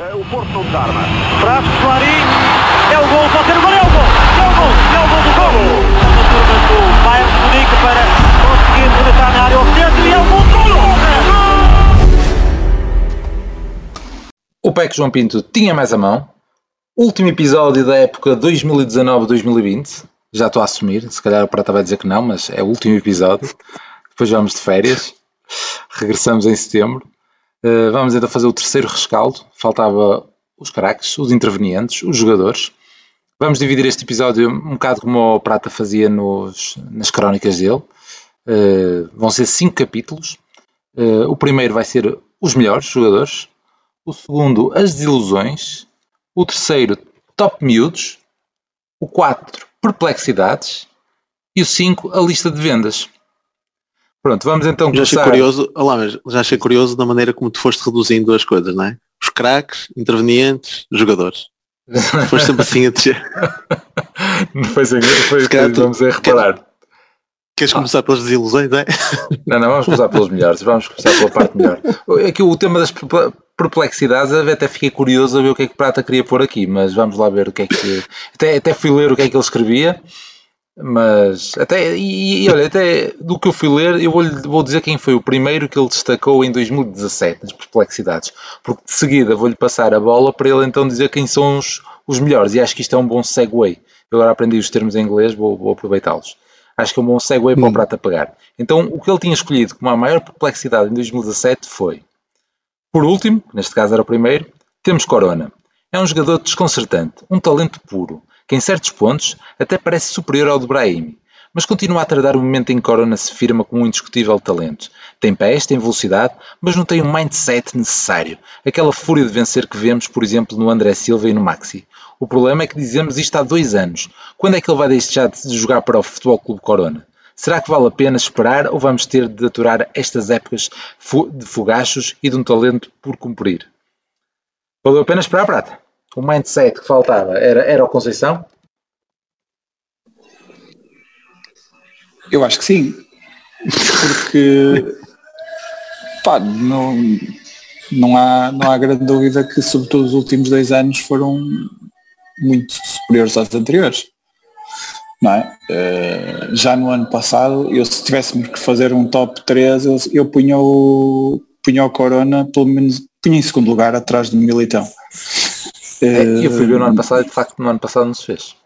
O Porto não desarma. Traz Clarim. É o gol. Pode ser o gol. É o gol. É o gol. É o gol do gol. A turma do Bayern de Munique para conseguir rematar na área ao centro. E é o gol do gol. O PEC João Pinto tinha mais a mão. Último episódio da época 2019-2020. Já estou a assumir. Se calhar o Prata vai dizer que não, mas é o último episódio. Depois vamos de férias. Regressamos em setembro. Uh, vamos então fazer o terceiro rescaldo. Faltava os craques, os intervenientes, os jogadores. Vamos dividir este episódio um bocado como o Prata fazia nos, nas crónicas dele. Uh, vão ser cinco capítulos. Uh, o primeiro vai ser os melhores jogadores. O segundo, as desilusões. O terceiro, top miúdos. O quatro, perplexidades. E o cinco, a lista de vendas. Pronto, vamos então já começar. Achei curioso, olá, mas já achei curioso da maneira como tu foste reduzindo as coisas, não é? Os craques, intervenientes, jogadores. Foste sempre assim a dizer. foi assim, foi, foi vamos a reparar. Queres começar pelas desilusões, é? Não, não, vamos começar pelos melhores, vamos começar pela parte melhor. Aqui o tema das perplexidades, até fiquei curioso a ver o que é que Prata queria pôr aqui, mas vamos lá ver o que é que. Até, até fui ler o que é que ele escrevia mas até, e, e, olha, até do que eu fui ler, eu vou, vou dizer quem foi o primeiro que ele destacou em 2017, nas perplexidades, porque de seguida vou-lhe passar a bola para ele então dizer quem são os, os melhores, e acho que isto é um bom segue. Eu agora aprendi os termos em inglês, vou, vou aproveitá-los. Acho que é um bom segue para o hum. Prata pagar. Então, o que ele tinha escolhido como a maior perplexidade em 2017 foi, por último, neste caso era o primeiro, temos Corona. É um jogador desconcertante, um talento puro, que em certos pontos até parece superior ao de Brahim, mas continua a tardar o momento em que Corona se firma como um indiscutível talento. Tem pés, tem velocidade, mas não tem o mindset necessário, aquela fúria de vencer que vemos, por exemplo, no André Silva e no Maxi. O problema é que dizemos isto há dois anos. Quando é que ele vai deixar de jogar para o Futebol Clube Corona? Será que vale a pena esperar ou vamos ter de aturar estas épocas de fogachos e de um talento por cumprir? Valeu a pena esperar, Prata? O mindset que faltava era, era o Conceição? Eu acho que sim. Porque pá, não, não, há, não há grande dúvida que sobretudo os últimos dois anos foram muito superiores aos anteriores. Não é? Uh, já no ano passado, eu se tivéssemos que fazer um top 3, eu, eu punha o, punha o Corona, pelo menos punha em segundo lugar atrás do Militão. É, eu fui ver no ano passado e de facto no ano passado não se fez.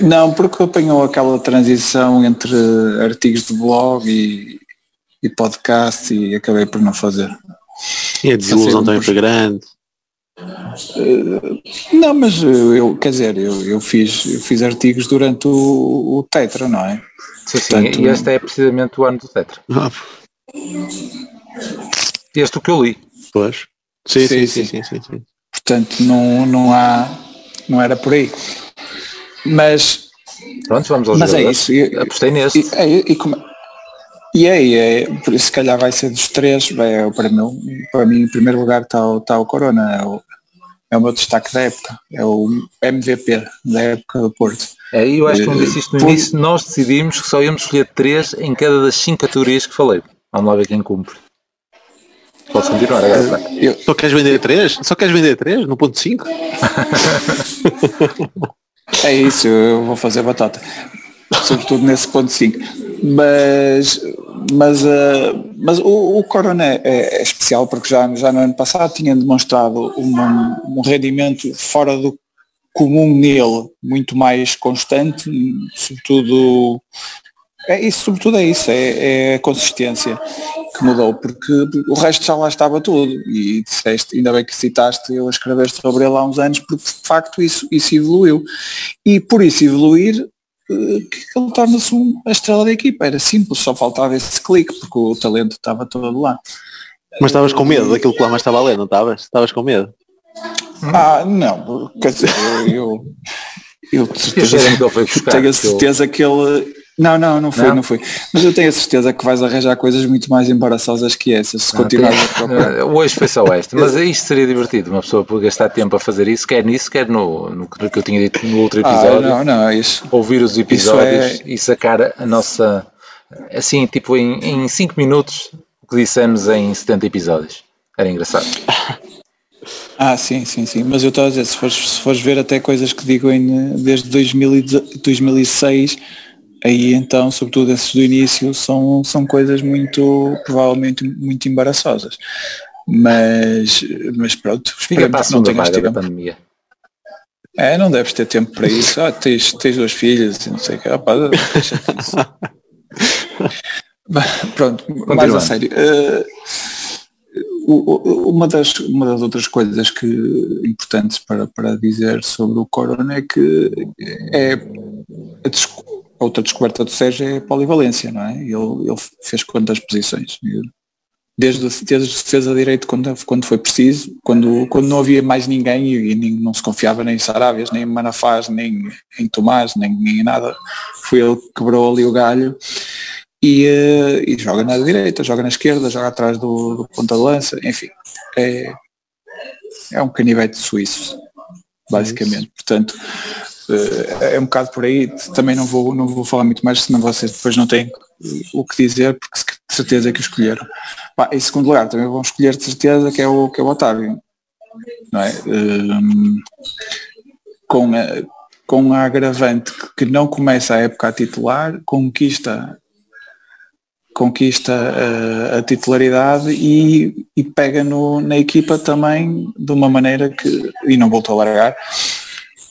Não, porque apanhou aquela transição entre artigos de blog e, e podcast e acabei por não fazer. E a desilusão também foi grande. Uh, não, mas eu, quer dizer, eu, eu, fiz, eu fiz artigos durante o, o Tetra, não é? Sim, Portanto, sim, e este é precisamente o ano do Tetra. Ah. Este o que eu li. Pois. Sim, sim, sim, sim, sim, sim. Portanto, não, não há, não era por aí. Mas. Pronto, vamos aos mas é isso. Eu, Apostei nesse. E, e, e, como, e é, é, por isso se calhar vai ser dos três, é, para, mim, para mim em primeiro lugar está o, está o Corona, é o, é o meu destaque da época, é o MVP da época do Porto. É, eu acho que não disse isto no início, nós decidimos que só íamos escolher três em cada das cinco categorias que falei. Vamos lá ver quem cumpre. Posso continuar agora? Eu... Só queres vender 3? Só queres vender 3 no ponto 5? é isso, eu vou fazer batata. Sobretudo nesse ponto 5. Mas, mas, uh, mas o, o Corona é, é, especial porque já, já no ano passado tinha demonstrado uma, um rendimento fora do comum nele, muito mais constante, sobretudo é isso, sobretudo é isso, é, é, a consistência que mudou, porque o resto já lá estava tudo. E disseste, ainda bem que citaste eu a escrever sobre ele há uns anos, porque de facto isso, isso evoluiu. E por isso evoluir, eh, que ele torna-se a estrela da equipa. Era simples, só faltava esse clique, porque o talento estava todo lá. Mas estavas com medo daquilo que lá mais estava a ler, não estavas? Estavas com medo? Ah, não, quer dizer, eu, eu, eu, tenho a certeza que ele não, não, não foi, não? não foi. Mas eu tenho a certeza que vais arranjar coisas muito mais embaraçosas que essas, se continuar a procurar. Hoje foi só esta, mas isto seria divertido, uma pessoa por gastar tempo a fazer isso, quer nisso, quer no, no que eu tinha dito no outro ah, episódio. Ah, não, não, isso. Ouvir os episódios é... e sacar a nossa, assim, tipo em 5 minutos, o que dissemos em 70 episódios. Era engraçado. Ah, sim, sim, sim. Mas eu estou a dizer, se fores, se fores ver até coisas que digo em, desde 2000, 2006, aí então, sobretudo esses do início, são, são coisas muito, provavelmente, muito embaraçosas. Mas, mas pronto, Fica para a vaga da pandemia. É, não deves ter tempo para isso. Ah, tens, tens duas filhas e não sei o que. Ah, pá, Pronto, mais a sério. Uh, uma das, uma das outras coisas que importantes para, para dizer sobre o Corona é que é a outra descoberta do Sérgio é a polivalência, não é? Ele, ele fez quantas posições? Desde, desde defesa direito quando, quando foi preciso, quando, quando não havia mais ninguém e, e não se confiava nem em Sarábias, nem em Manafaz, nem em Tomás, nem em nada, foi ele que quebrou ali o galho e, uh, e, joga na direita, joga na esquerda, joga atrás do, do ponta de lança, enfim, é, é um canivete suíço, basicamente. Portanto, é um bocado por aí, também não vou, não vou falar muito mais, senão vocês depois não têm o que dizer, porque de certeza que o escolheram. Em segundo lugar, também vão escolher de certeza que é o, que é o Otávio. Não é? Um, com, a, com a agravante que não começa a época a titular, conquista conquista a, a titularidade e, e pega no, na equipa também de uma maneira que, e não voltou a largar,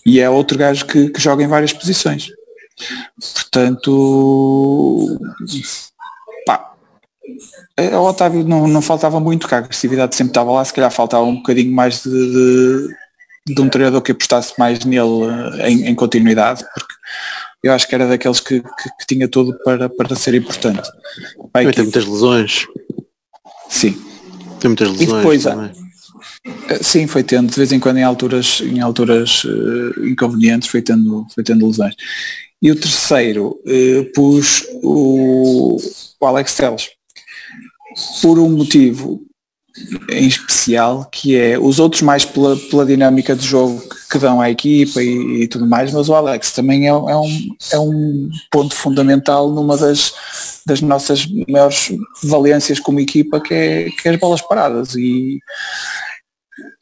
e é outro gajo que, que joga em várias posições. Portanto, pá, ao Otávio não, não faltava muito, que a agressividade sempre estava lá, se calhar faltava um bocadinho mais de, de, de um treinador que apostasse mais nele eh, em, em continuidade, porque eu acho que era daqueles que, que, que tinha tudo para, para ser importante. Pai, tem muitas lesões. Sim. Tem muitas lesões. E depois, também. Eh, sim, foi tendo, de vez em quando em alturas, em alturas uh, inconvenientes, foi tendo, foi tendo lesões. E o terceiro, uh, pus o, o Alex Teles. Por um motivo em especial, que é os outros mais pela, pela dinâmica de jogo que, dão à equipa e, e, tudo mais, mas o Alex também é, é, um, é um ponto fundamental numa das, das nossas maiores valências como equipa, que é, que é as bolas paradas. E,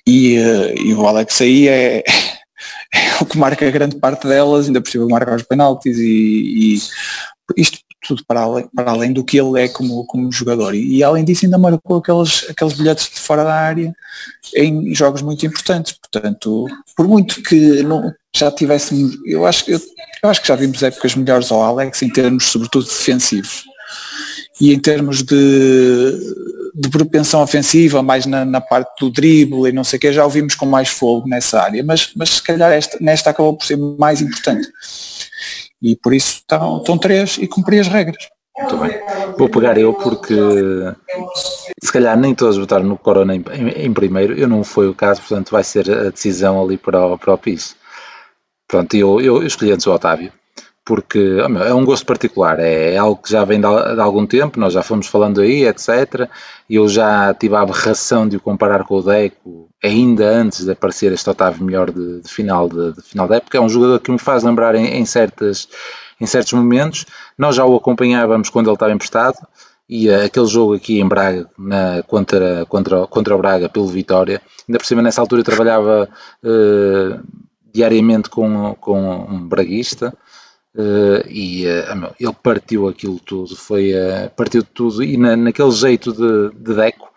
e, eh, e o Alex aí é, é o que marca grande parte delas, ainda por cima marca os penaltis e, e isto tudo para além, para além do que ele é como, como jogador. E, e, além disso ainda marcou aqueles, aqueles bilhetes de fora da área em jogos muito importantes. Portanto, por muito que não, já tivéssemos, eu acho, eu, eu acho que já vimos épocas melhores ao Alex em termos sobretudo defensivos. E em termos de, de propensão ofensiva, mais na, na parte do drible e não sei o que, já o vimos com mais fogo nessa área, mas, mas se calhar esta, nesta acabou por ser mais importante e por isso estão, estão três e cumpri as regras. Muito bem. Vou pegar eu porque se calhar nem todos votaram no Corona em, em, em, primeiro, eu não foi o caso, portanto vai ser a decisão ali para o, para o PIS. Pronto, eu, eu, eu escolhi antes o Otávio, porque oh é um gosto particular, é, é, algo que já vem de, algum tempo, nós já fomos falando aí, etc. Eu já tive a aberração de o comparar com o Deco, ainda antes de aparecer este Otávio melhor de, de final de, de, final da época. É um jogador que me faz lembrar em, em, certas, em certos momentos. Nós já o acompanhávamos quando ele estava emprestado e uh, aquele jogo aqui em Braga na, contra, contra, contra o Braga pelo Vitória, ainda por cima nessa altura eu trabalhava uh, diariamente com, com um braguista uh, e ele partiu aquilo tudo, foi, partiu tudo e na, naquele jeito de, de Deco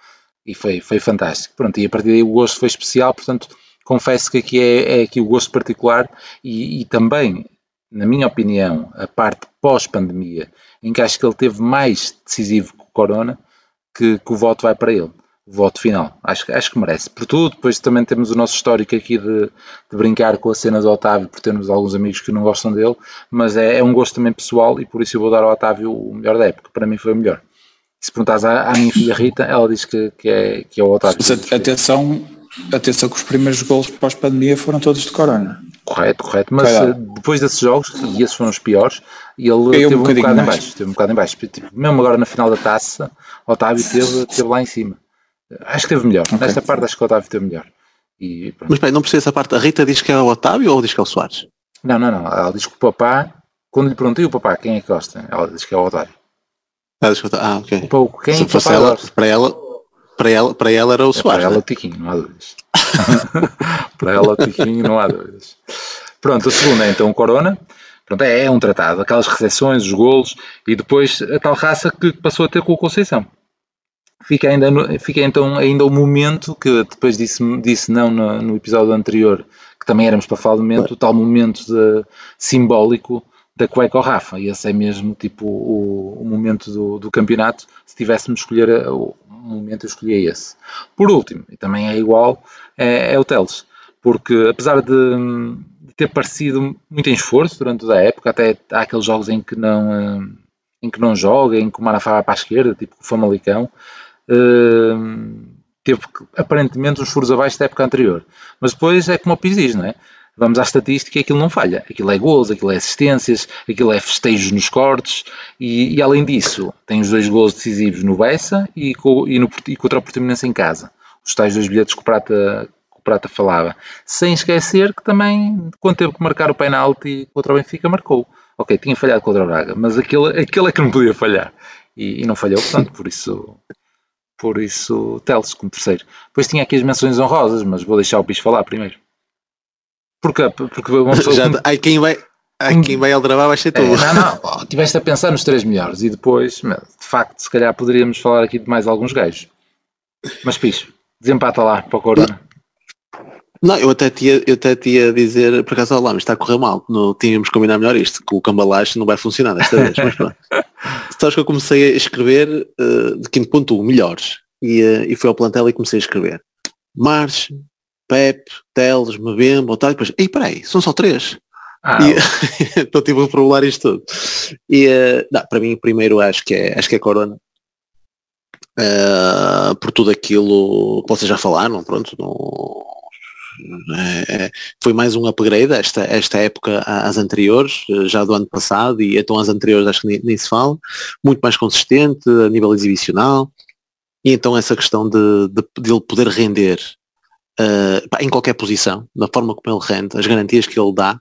e foi, foi fantástico. Pronto, e a partir daí o gosto foi especial, portanto, confesso que aqui é, é aqui o gosto particular e, e também, na minha opinião, a parte pós-pandemia, em que acho que ele teve mais decisivo que o Corona, que, que o voto vai para ele o voto final. Acho, acho que merece. Por tudo, depois também temos o nosso histórico aqui de, de, brincar com a cena do Otávio, por termos alguns amigos que não gostam dele, mas é, é, um gosto também pessoal e por isso eu vou dar ao Otávio o melhor da época. Para mim foi o melhor se perguntares à, à, minha filha Rita, ela diz que, que, é, que é o Otávio. Mas atenção, atenção que os primeiros gols pós-pandemia foram todos de Corona. Correto, correto. Mas eh, depois desses jogos, e esses foram os piores, ele teve um, um bocado em baixo. Teve um bocado em baixo. Tipo, mesmo agora na final da taça, Otávio teve, teve lá em cima. Acho que teve melhor. Okay. Nesta parte acho que o Otávio teve melhor. E, mas bem, não precisa essa parte. A Rita diz que é o Otávio ou diz que é o Soares? Não, não, não. Ela diz que o papá, quando lhe perguntei o papá quem é que gosta, ela diz que é o Otávio. Ah, ah ok. Pouco. Quem Se fosse ela, para ela, para ela, para ela era o É, Soares. para ela né? o Tiquinho, não há dúvidas. para ela o Tiquinho, não há dúvidas. Pronto, a segunda é então o Corona. Pronto, é, é um tratado, aquelas recepções, os golos e depois a tal raça que passou a ter com o Conceição. Fica ainda, fica então ainda o momento que depois disse, disse não no, no episódio anterior, que também éramos para falar do momento, o tal momento de- simbólico da cueca ao Rafa. E esse é mesmo tipo o, o momento do, do campeonato. Se tivéssemos escolher a- o momento, eu escolhia esse. Por último, e também é igual, é, é o Teles. Porque apesar de, de ter parecido muito em esforço durante toda a época, até há aqueles jogos em que não, eh, em que não joga, em que o Marafá vai para a esquerda, tipo o Famalicão, eh, teve que, aparentemente uns furos abaixo da época anterior. Mas depois é como o Pires diz, não é? Vamos à estatística e aquilo não falha. Aquilo é gols, aquilo é assistências, aquilo é festejos nos cortes e, e além disso tem os dois gols decisivos no Bessa e, com, e, no, e contra o Portimonense em casa. Os tais dois bilhetes que o Prata, que o Prata falava. Sem esquecer que também, quando teve que marcar o penalti contra o Benfica, marcou. Ok, tinha falhado contra o Braga, mas aquele, aquele é que não podia falhar. E, e não falhou, portanto, por isso por isso Teles como terceiro. Depois tinha aqui as menções honrosas, mas vou deixar o Pis falar primeiro. Porque, porque uma pessoa Já, como- aí quem vai, aí quem vai aldrabar vai ser tu. é, não, não, pô, tiveste a pensar nos três melhores e depois, de facto, se calhar poderíamos falar aqui de mais alguns gajos. Mas Pis, desempata lá para o Corona. Não, eu até tinha, eu até tinha dizer, por acaso, lá, mas está a correr mal. Não, tínhamos que combinar melhor isto, que o cambalacho não vai funcionar desta vez. Mas pronto. Sabes que eu comecei a escrever eh, de quinto ponto um, melhores. E, eh, e fui ao plantel e comecei a escrever. March, Pep, Teles, Mbemba, tal, e depois, ei, peraí, são só três. Ah, E- então tive a provar isto tudo. E eh, não, para mim primeiro acho que é, acho que é Corona. Eh, por tudo aquilo que vocês já falaram, pronto, não- foi mais um upgrade esta, esta época às anteriores, eh, já do ano passado, e então as anteriores acho que nem, nem se fala, muito mais consistente a nível exibicional, e então essa questão de, de, de ele poder render pá, em qualquer posição, da forma como ele rende, as garantias que ele dá,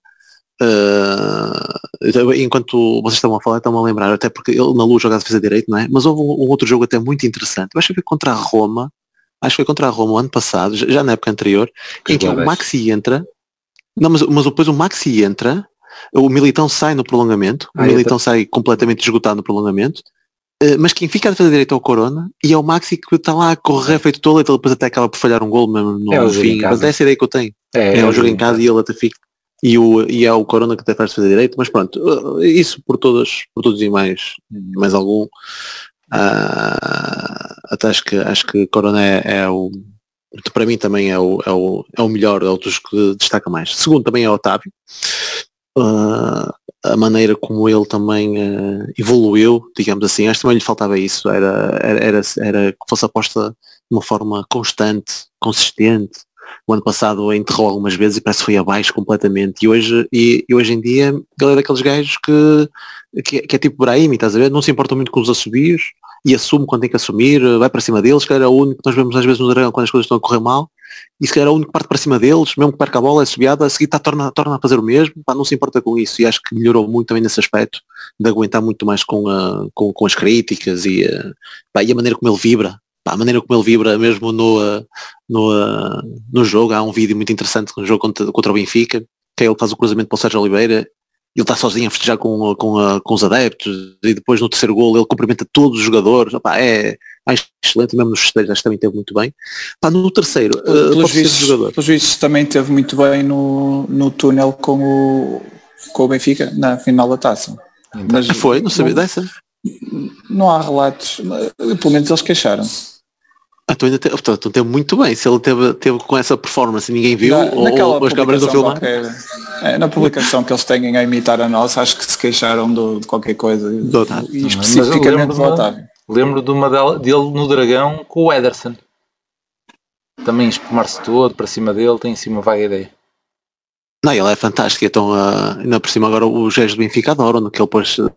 Uh, enquanto vocês estavam a falar, estão a lembrar, até porque ele na luz joga a defesa direito, não é? Mas houve um, um outro jogo até muito interessante. Eu acho que foi contra a Roma, acho que foi contra a Roma o ano passado, já na época anterior, Que em que o jogadas. Maxi entra, não, mas, mas depois o Maxi entra, o Militão sai no prolongamento, o Ah, Militão sai completamente esgotado no prolongamento, uh, mas quem fica a defesa direita é o Corona e é o Maxi que está lá a correr feito tolo, ele depois até acaba por falhar um gol mesmo no É o fim. Mas essa é a ideia que eu tenho. é, É, o jogo em casa e ele até fica. E, o, e é o Corona que até faz fazer direito, mas pronto, uh, isso por todas, por todos e mais, mais algum. Ah, até acho que acho que Corona é, é o para mim também é o, é o, é o melhor, é o dos que destaca mais. Segundo também é o Otávio. Ah, a maneira como ele também ah, evoluiu, digamos assim, acho que também lhe faltava isso, era, era, era, era que fosse aposta de uma forma constante, consistente, o ano passado enterrou algumas vezes e parece que foi abaixo completamente. E hoje, e, e hoje em dia ele é daqueles gajos que, que, é- que é tipo Brahim, estás a ver? Não se importa muito com os assobios e assume quando tem que assumir, vai para cima deles, que era o único que nós vemos às vezes no Dragão quando as coisas estão a correr mal. E se calhar é o único que parte para cima deles, mesmo que perca a bola, é subiada, a seguir tá, torna, torna a fazer o mesmo, pá, não se importa com isso. E acho que melhorou muito também nesse aspecto de aguentar muito mais com, a, com, com as críticas e, eh, pá, e a maneira como ele vibra. Pá, a maneira como ele vibra mesmo no, eh, no, eh, no jogo. Há um vídeo muito interessante no jogo contra, contra o Benfica, que é ele faz o cruzamento para o Sérgio Oliveira, ele está sozinho a festejar com, com, com os adeptos e depois no terceiro gol ele cumprimenta todos os jogadores. Opá, é, é excelente, mesmo nos festejos acho que também teve muito bem. Pá, no terceiro, eh, Pelos pode ser vistos, jogador. pelos vistos também teve muito bem no, no túnel com o, com o Benfica na final da taça. Mas Ah, foi, não sabia não, dessa. não há relatos, pelo menos eles queixaram. Ah, tu ainda te, portanto, teve muito bem. Se ele teve, teve com essa performance e ninguém viu, Na- ou, naquela ou as câmaras do filmar. qualquer, é, na publicação que eles têm a imitar a nossa, acho que se queixaram do- de qualquer coisa. Do Otávio. E especificamente do Otávio. Lembro de uma dela- dele no Dragão com o Ederson. Também espumar-se todo para cima dele, tem assim uma vaga ideia. Não, ele é fantástico. Então, uh, ainda por cima agora os gajos do Benfica adoram, no que ele depois uh,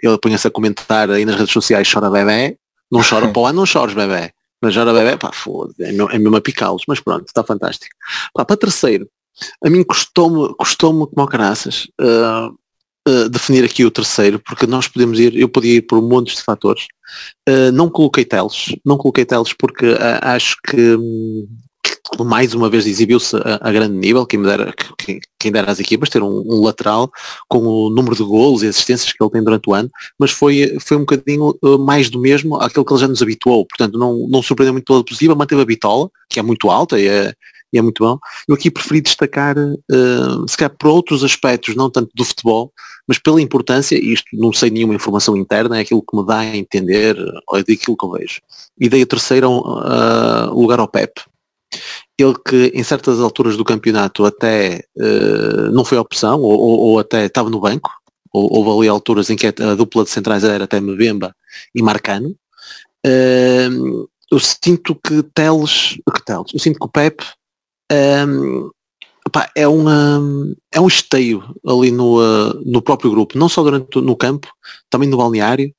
ele põe-se a comentar aí nas redes sociais, chora bebê, não chora para lá, não chores bebê. Mas chora bebê, pá, foda é, é mesmo a picá-los, mas pronto, está fantástico. Pá, para terceiro, a mim custou-me, custou-me como caraças uh, uh, definir aqui o terceiro, porque nós podemos ir, eu podia ir por montes de fatores, Uh, não coloquei Teles, não coloquei Teles porque acho que um, mais uma vez exibiu-se a, a, grande nível, quem, dera, quem, dera equipas ter um, um, lateral com o número de golos e assistências que ele tem durante o ano, mas foi, foi um bocadinho uh, mais do mesmo aquilo que ele já nos habituou, portanto não, não surpreendeu muito pela positiva, manteve a bitola, que é muito alta e é, e é muito bom. Eu aqui preferi destacar, uh, se calhar por outros aspectos, não tanto do futebol, mas pela importância, isto não sei nenhuma informação interna, é aquilo que me dá a entender, ou é daquilo que eu vejo. E dei a terceira uh, lugar ao Pep. Ele que em certas alturas do campeonato até uh, não foi opção, ou, ou, ou, até estava no banco, ou, houve ali alturas em que a dupla de centrais era até Mbemba e Marcano. Uh, eu sinto que Teles, que Teles, eu sinto que o Pep um, Opa, é, uma, é um esteio ali no, uh, no próprio grupo, não só durante no campo, também no balneário.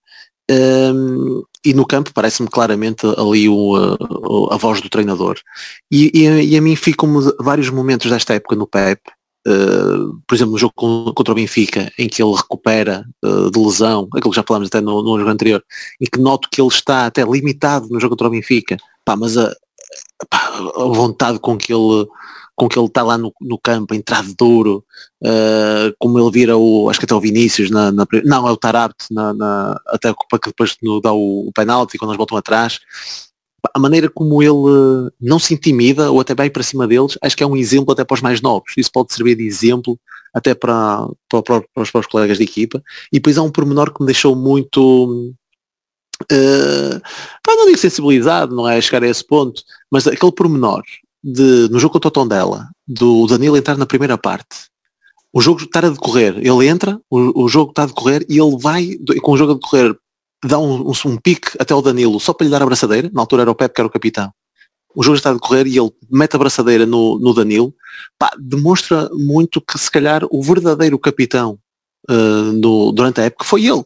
Um, e no campo parece-me claramente ali o, uh, a voz do treinador. E, e, e a mim ficam vários momentos desta época no PEP, uh, por exemplo no jogo contra o Benfica, em que ele recupera uh, de lesão, aquilo que já falámos até no, no, jogo anterior, em que noto que ele está até limitado no jogo contra o Benfica, pá, mas a, pá, a vontade com que ele com que ele está lá no, no campo, entrado duro, uh, como ele vira o, acho que até o Vinícius, na, na não, é o Tarabt, na, na, até para que depois dá o, o penalti quando eles voltam atrás. A maneira como ele não se intimida ou até vai para cima deles, acho que é um exemplo até para os mais novos. Isso pode servir de exemplo até para, para, para, os, para os colegas de equipa. E depois há um pormenor que me deixou muito, Uh, não digo sensibilizado, não é chegar a esse ponto, mas aquele pormenor de, no jogo contra o Tondela, do Danilo entrar na primeira parte, o jogo estar a decorrer, ele entra, o, o jogo está a decorrer e ele vai, com o jogo a decorrer, dá um, um, um, pique até o Danilo só para lhe dar a braçadeira, na altura era o Pepe que era o capitão. O jogo está a decorrer e ele mete a braçadeira no, no Danilo, pá, demonstra muito que se calhar o verdadeiro capitão uh, no, durante a época foi ele.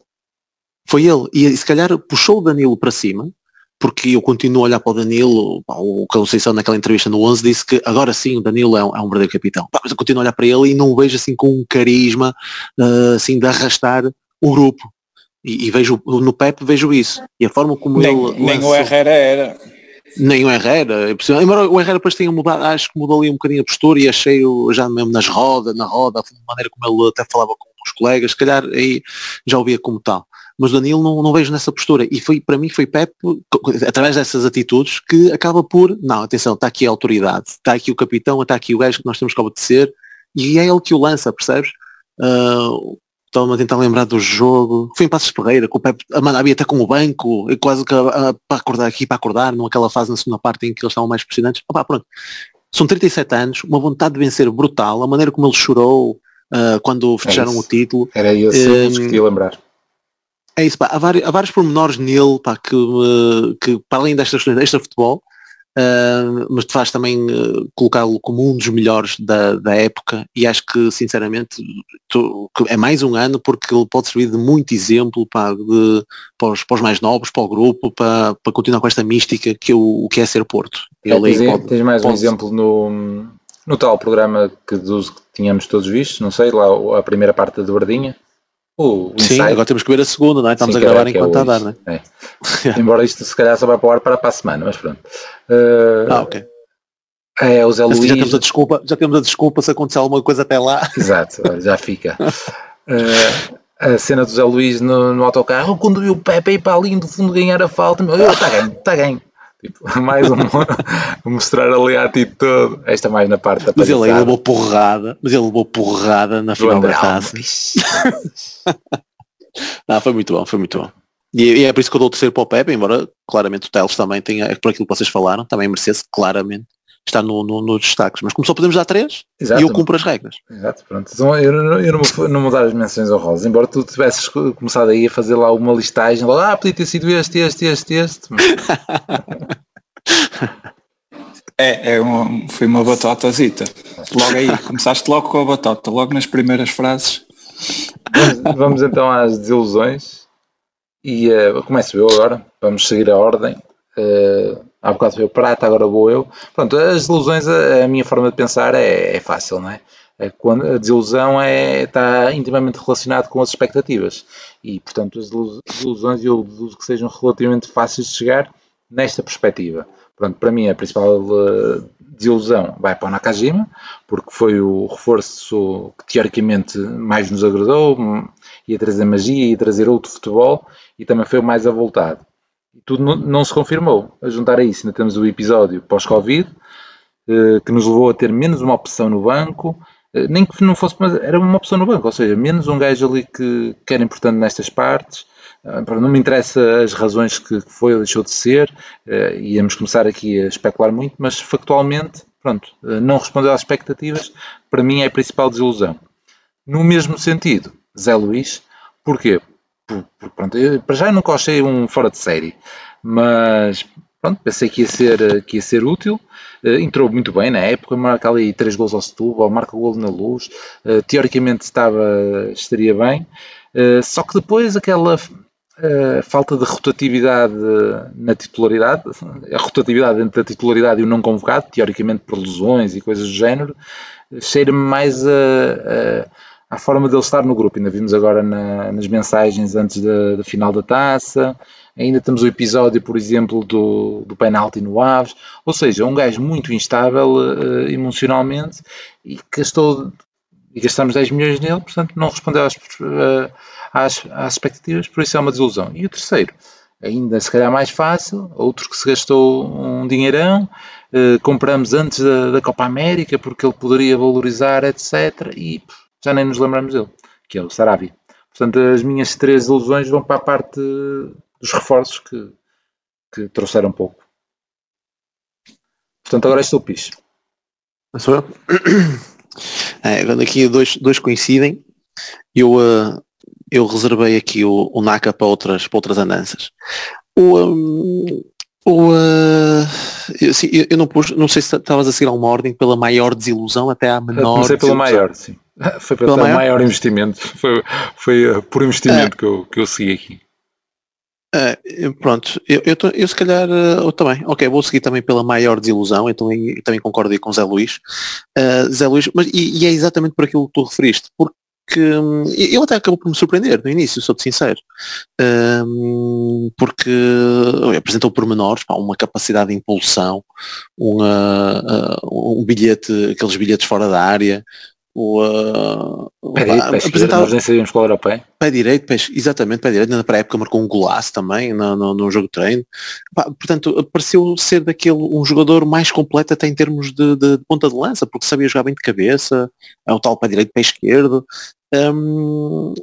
Foi ele. E se calhar puxou o Danilo para cima, porque eu continuo a olhar para o Danilo, o Conceição naquela entrevista no 11 disse que agora sim o Danilo é um, é um verdadeiro capitão. Mas eu continuo a olhar para ele e não o vejo assim com um carisma uh, assim de arrastar o grupo. E, e, vejo no Pep vejo isso. E a forma como nem, ele. Nem lançou, o Herrera era. Nem o Herrera, é embora o Herrera depois tenha mudado, acho que mudou ali um bocadinho a postura e achei já mesmo nas rodas, na roda, a maneira como ele até falava com os colegas, se calhar aí já o via como tal mas Danilo não, não vejo nessa postura. E foi, para mim foi Pep, através dessas atitudes, que acaba por, não, atenção, está aqui a autoridade, está aqui o capitão, está aqui o gajo que nós temos que obedecer, e é ele que o lança, percebes? Uh, Estava-me a tentar lembrar do jogo. Foi em Passos Ferreira, com o Pepe a mandar até com o banco, e quase que a, a, para acordar aqui, para acordar, naquela fase na segunda parte em que eles estavam mais pressionantes. Opa, pronto. São 37 anos, uma vontade de vencer brutal, a maneira como ele chorou uh, quando fecharam o título. Era isso um, que queria lembrar. É isso, pá, há, vários, há vários pormenores nele pá, que, que, para além destas questões, extra futebol, uh, mas te faz também uh, colocá-lo como um dos melhores da, da época. E acho que sinceramente tu, que é mais um ano porque ele pode servir de muito exemplo pá, de, para, os, para os mais novos, para o grupo, para, para continuar com esta mística que o, que é ser Porto. É, ele é, pode, tens mais pode... um exemplo no, no tal programa que, dos, que tínhamos todos vistos, não sei, lá a primeira parte da Verdinha o Sim, agora temos que ver a segunda, não é? Estamos Sim, a gravar é enquanto é está a dar, não é? é. Embora isto se calhar só vai para o ar para, para a semana, mas pronto. Uh, ah, ok. É, o Zé Luís... Já temos, a desculpa, já temos a desculpa se acontecer alguma coisa até lá. Exato, já fica. uh, a cena do Zé Luís no, no autocarro, quando viu o Pepe ir para ali do fundo ganhar a falta, está ganho, está ganho. Tipo, mais um mostrar ali a atitude. Esta mais na parte da Mas ele levou porrada, mas ele levou porrada na final da taça. Não, foi muito bom, foi muito bom. E, e, é por isso que eu dou o terceiro para o Pepe, embora claramente o Teles também tenha, é por aquilo que vocês falaram, também merecesse claramente estar no, no, nos destaques. Mas como só podemos dar três, Exato. eu cumpro as regras. Exato, pronto. Então, eu, eu não, vou, não vou dar as menções honrosas, embora tu tivesses começado aí a fazer lá uma listagem, lá, ah, podia ter sido este, este, este, este. é, é uma, foi uma batatazita. Logo aí, começaste logo com a batata, logo nas primeiras frases. Vamos, vamos então às desilusões. E uh, começo eu agora, vamos seguir a ordem. Uh, há bocado foi o Prata, agora vou eu. Pronto, as ilusões, a, a minha forma de pensar é, é, fácil, não é? Quando a desilusão é, está intimamente relacionada com as expectativas e, portanto, as desilusões eu deduzo que sejam relativamente fáceis de chegar nesta perspectiva. Pronto, para mim a principal uh, desilusão vai para o Nakajima, porque foi o reforço que teoricamente mais nos agradou, ia trazer magia, ia trazer outro futebol e também foi o mais avultado. Tudo não, não se confirmou. A juntar a isso, ainda temos o episódio pós-Covid, uh, que nos levou a ter menos uma opção no banco, uh, nem que não fosse, mas era uma opção no banco, ou seja, menos um gajo ali que, que era importante nestas partes ah, não me interessa as razões que foi ou deixou de ser, uh, íamos começar aqui a especular muito, mas factualmente, pronto, não respondeu às expectativas, para mim é a principal desilusão. No mesmo sentido, Zé Luís, porquê? Pronto, eu, para já nunca achei um fora de série, mas pronto, pensei que ia ser, que ia ser útil, uh, entrou muito bem na época, marca ali três gols ao Setúbal, marca o gol na luz, teoricamente estava, estaria bem, só que depois aquela falta de rotatividade na titularidade, a rotatividade entre a titularidade e o não convocado, teoricamente por lesões e coisas do género, cheira-me mais a, à forma dele estar no grupo. Ainda vimos agora na, nas mensagens antes da, da, final da taça, ainda temos o episódio, por exemplo, do, do penalti no Aves, ou seja, um gajo muito instável uh, emocionalmente e gastou e gastamos 10 milhões nele, portanto não respondeu às, uh, às, às expectativas, por isso é uma desilusão. E o terceiro, ainda se calhar mais fácil, outro que se gastou um dinheirão, eh, compramos antes da, da, Copa América porque ele poderia valorizar, etc. E pff, já nem nos lembramos dele, que é o Sarabi. Portanto, as minhas três ilusões vão para a parte dos reforços que, que trouxeram pouco. Portanto, agora estou piso. Sou eu? É, aqui dois, dois coincidem, eu, uh, eu reservei aqui o, o NACA para outras, para outras andanças. O, um, o, uh, eu, assim, eu, eu, não pus, não sei se estavas a seguir a uma ordem pela maior desilusão até à menor. Comecei pelo maior, sim. Foi pelo maior? maior? investimento. Foi, foi uh, por investimento é. que, eu, que eu segui aqui. Uh, pronto, eu, eu, eu, se calhar uh, eu também, ok, vou seguir também pela maior desilusão, então eu também concordo aí com Zé Luís. Uh, Zé Luís, mas e, e, é exatamente por aquilo que tu referiste, porque que ele até acabou por me surpreender no início, sou-te sincero, um, porque apresentou pormenores, pá, uma capacidade de impulsão, uh, um bilhete, aqueles bilhetes fora da área, o, uh, pé direito, pé apresentava, nós nem sabíamos qual era o pé. Pé direito, pé, exatamente, pé direito, na pré-época marcou um golaço também no, no, no jogo de treino. Pá, portanto, pareceu ser daquele um jogador mais completo até em termos de, de, de, ponta de lança, porque sabia jogar bem de cabeça, é o tal pé direito, pé esquerdo, um,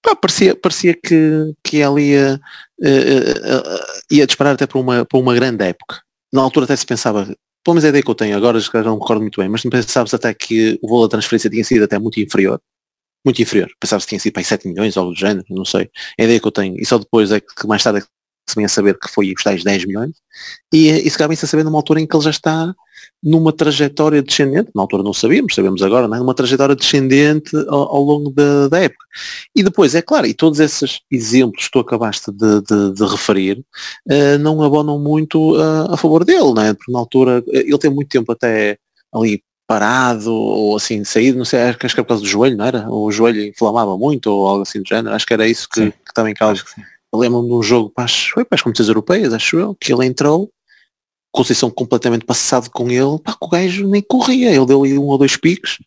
pá, parecia, parecia que, que ela ia, uh, uh, ia disparar até para uma, para uma grande época. Na altura até se pensava, pelo menos é a ideia que eu tenho agora, já não me recordo muito bem, mas pensava-se até que o valor da transferência tinha sido até muito inferior. Muito inferior. Pensava-se que tinha sido para 7 milhões ou algo do género, não sei. É a ideia que eu tenho. E só depois é que mais tarde é que se vem a saber que foi os tais 10 milhões. E, e se calhar vem-se a saber numa altura em que ele já está numa trajetória descendente, na altura não sabíamos, sabemos agora, não é? numa trajetória descendente ao, ao longo da, da, época. E depois, é claro, e todos esses exemplos que tu acabaste de, de, de referir uh, não abonam muito uh, a favor dele, não é? porque na altura ele tem muito tempo até ali parado ou assim saído, não sei, acho que é por causa do joelho, não era? O joelho inflamava muito ou algo assim do género, acho que era isso que, que também causa. Lembro-me de um jogo para as, foi para as competições europeias, acho eu, que ele entrou Conceição completamente passado com ele, pá, o gajo nem corria, ele deu ali um ou dois piques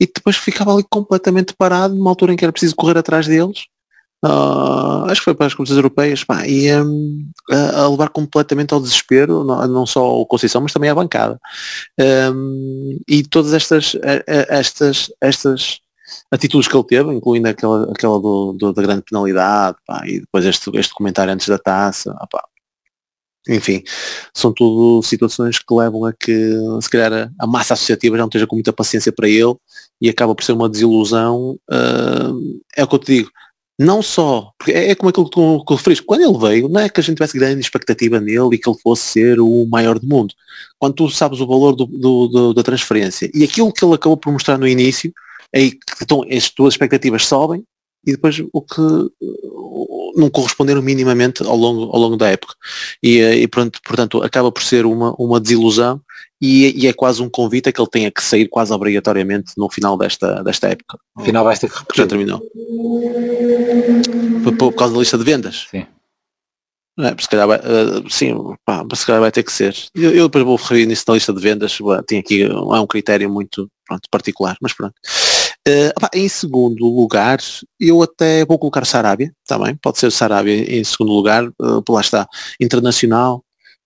e depois ficava ali completamente parado numa altura em que era preciso correr atrás deles. Uh, acho que foi para as competições europeias pá, e um, a, levar completamente ao desespero, não, não, só o Conceição, mas também a bancada. Um, e todas estas, estas, estas atitudes que ele teve, incluindo aquela, aquela do, do da grande penalidade, pá, e depois este, este comentário antes da taça, pá, enfim, são tudo situações que levam a que se calhar a, massa associativa já não esteja com muita paciência para ele e acaba por ser uma desilusão. Uh, é o que eu te digo, não só, porque é, é como aquilo que tu, que referiste, quando ele veio, não é que a gente tivesse grande expectativa nele e que ele fosse ser o maior do mundo. Quando tu sabes o valor do, do, do, da transferência e aquilo que ele acabou por mostrar no início, é que então, as tuas expectativas sobem e depois o que não corresponderam minimamente ao longo, ao longo da época. E, e pronto, portanto, acaba por ser uma, uma desilusão e, e, é quase um convite a que ele tenha que sair quase obrigatoriamente no final desta, desta época. Afinal vais ter que repetir. Já terminou. Por, por, causa da lista de vendas? Sim. É, se calhar vai, uh, sim, pá, se calhar vai ter que ser. Eu, eu depois vou referir nisso na lista de vendas, tem aqui é um critério muito pronto, particular, mas pronto. Uh, em segundo lugar, eu até vou colocar Sarabia, também, pode ser Sarabia em segundo lugar, uh, lá está, internacional,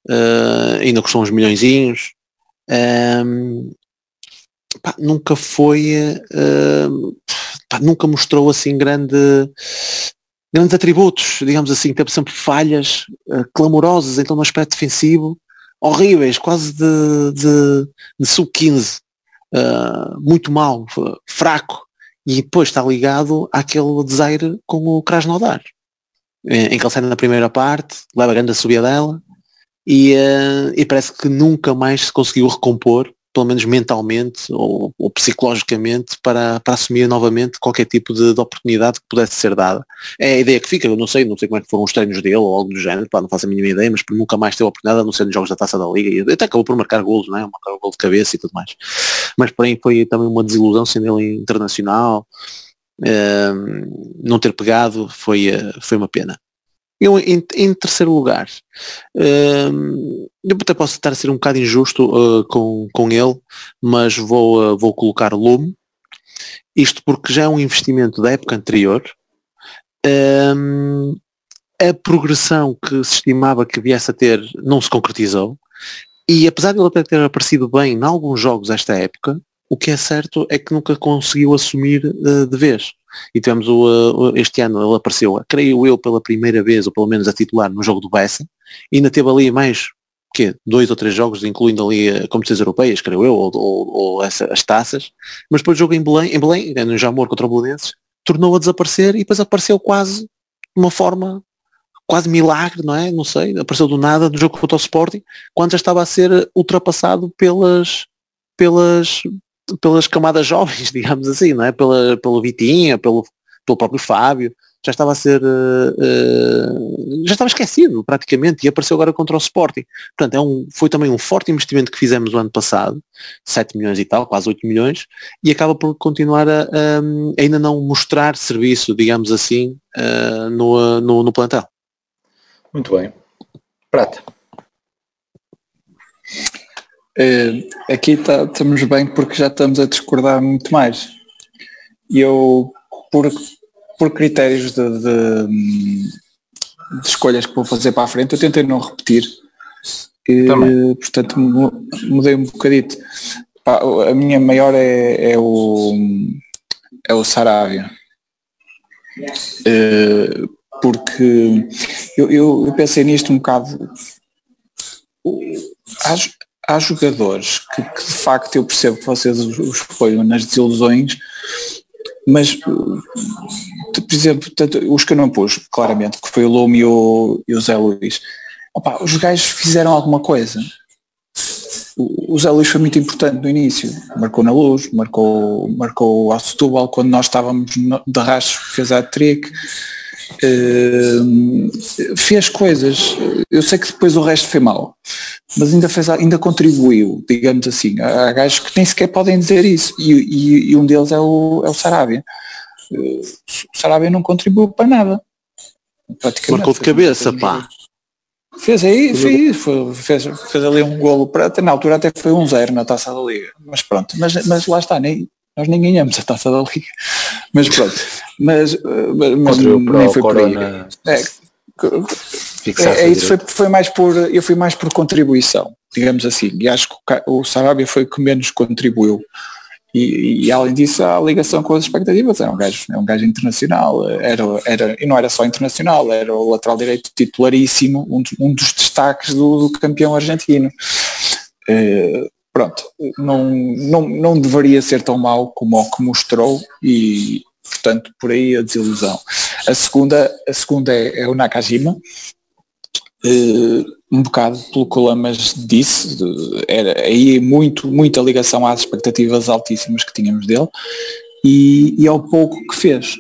uh, ainda custou uns milhõeszinhos, um, pá, nunca foi, uh, pá, nunca mostrou assim grande, grandes atributos, digamos assim, teve sempre falhas clamorosas então no aspecto defensivo, horríveis, quase de, de, de sub-15, ah, muito mal, fraco, e depois está ligado àquele desaire com o Krasnodar, em que ele sai na primeira parte, leva a grande subida dela, e, uh, e parece que nunca mais se conseguiu recompor, pelo menos mentalmente ou, ou psicologicamente, para, para assumir novamente qualquer tipo de, de, oportunidade que pudesse ser dada. É a ideia que fica, eu não sei, não sei como é que foram os treinos dele ou algo do género, pá, não faço a mínima ideia, mas nunca mais teve a oportunidade, a não ser nos jogos da Taça da Liga, e até acabou por marcar golos, não é? Marcar gol de cabeça e tudo mais. Mas porém foi também uma desilusão sendo ele internacional, uh, não ter pegado foi, uh, foi uma pena. Eu, em, em terceiro lugar, uh, eu até posso estar a ser um bocado injusto uh, com, com ele, mas vou, uh, vou colocar Lume, isto porque já é um investimento da época anterior. a progressão que se estimava que viesse a ter não se concretizou, e apesar de ele até ter aparecido bem em alguns jogos esta época, o que é certo é que nunca conseguiu assumir uh, de vez. E tivemos o, uh, este ano, ele apareceu, creio eu, pela primeira vez, ou pelo menos a titular, no jogo do Bessa, ainda teve ali mais que dois ou três jogos, incluindo ali uh, competições europeias, creio eu, ou, ou, ou essa, as taças, mas depois o jogo em Belém, em Belém, no Jamor contra o Belenenses, tornou a desaparecer e depois apareceu quase de uma forma quase milagre, não é? Não sei, apareceu do nada no jogo contra o Sporting, quando já estava a ser ultrapassado pelas pelas pelas camadas jovens, digamos assim, não é? Pela, pelo Vitinha, pelo, pelo próprio Fábio, já estava a ser, uh, uh, já estava esquecido praticamente e apareceu agora contra o Sporting. Portanto, é um, foi também um forte investimento que fizemos no ano passado, 7 milhões e tal, quase 8 milhões, e acaba por continuar a, a ainda não mostrar serviço, digamos assim, uh, no, no, no plantel. Muito bem. Prata. Uh, aqui tá, estamos bem porque já estamos a discordar muito mais. E eu, por, por critérios de, de, de, escolhas que vou fazer para a frente, eu tentei não repetir. E, portanto, mudei um bocadito. Pá, a minha maior é, é o é o Saravia. Uh, porque eu, eu, eu, pensei nisto um bocado há jogadores que, que, de facto eu percebo que vocês os, apoiam nas desilusões, mas por exemplo, tanto, os que eu não pus, claramente, que foi o Lume e o, e o Zé Luís, opa, os gajos fizeram alguma coisa. O, o Zé Luís foi muito importante no início, marcou na luz, marcou, marcou ao Setúbal quando nós estávamos de rastro, fez a trick Uh, fez coisas, eu sei que depois o resto foi mal, mas ainda, fez, ainda contribuiu, digamos assim. Há gajos que nem sequer podem dizer isso, e, e, e um deles é o, é o Sarabia. Uh, o Sarabia não contribuiu para nada. Marcou de cabeça, pá. Fez aí, fez, fez, fez ali um golo para na altura até foi um zero na taça da liga. Mas pronto, mas, mas lá está, nem, nós nem ganhamos a taça da liga. Mas pronto. Mas, mas nem foi por aí. É, é, é isso foi, foi mais por. Eu fui mais por contribuição, digamos assim. E acho que o Sarabia foi que menos contribuiu. E, e, além disso a ligação com as expectativas é um gajo, é um gajo internacional, era, era, e não era só internacional, era o lateral direito titularíssimo, um, um dos destaques do, do campeão argentino. Uh, pronto, não, não, não deveria ser tão mau como o que mostrou e portanto por aí a desilusão. A segunda, a segunda é, é o Nakajima, uh, um bocado pelo que o Lamas disse, era aí muito, muita ligação às expectativas altíssimas que tínhamos dele e, e ao pouco que fez.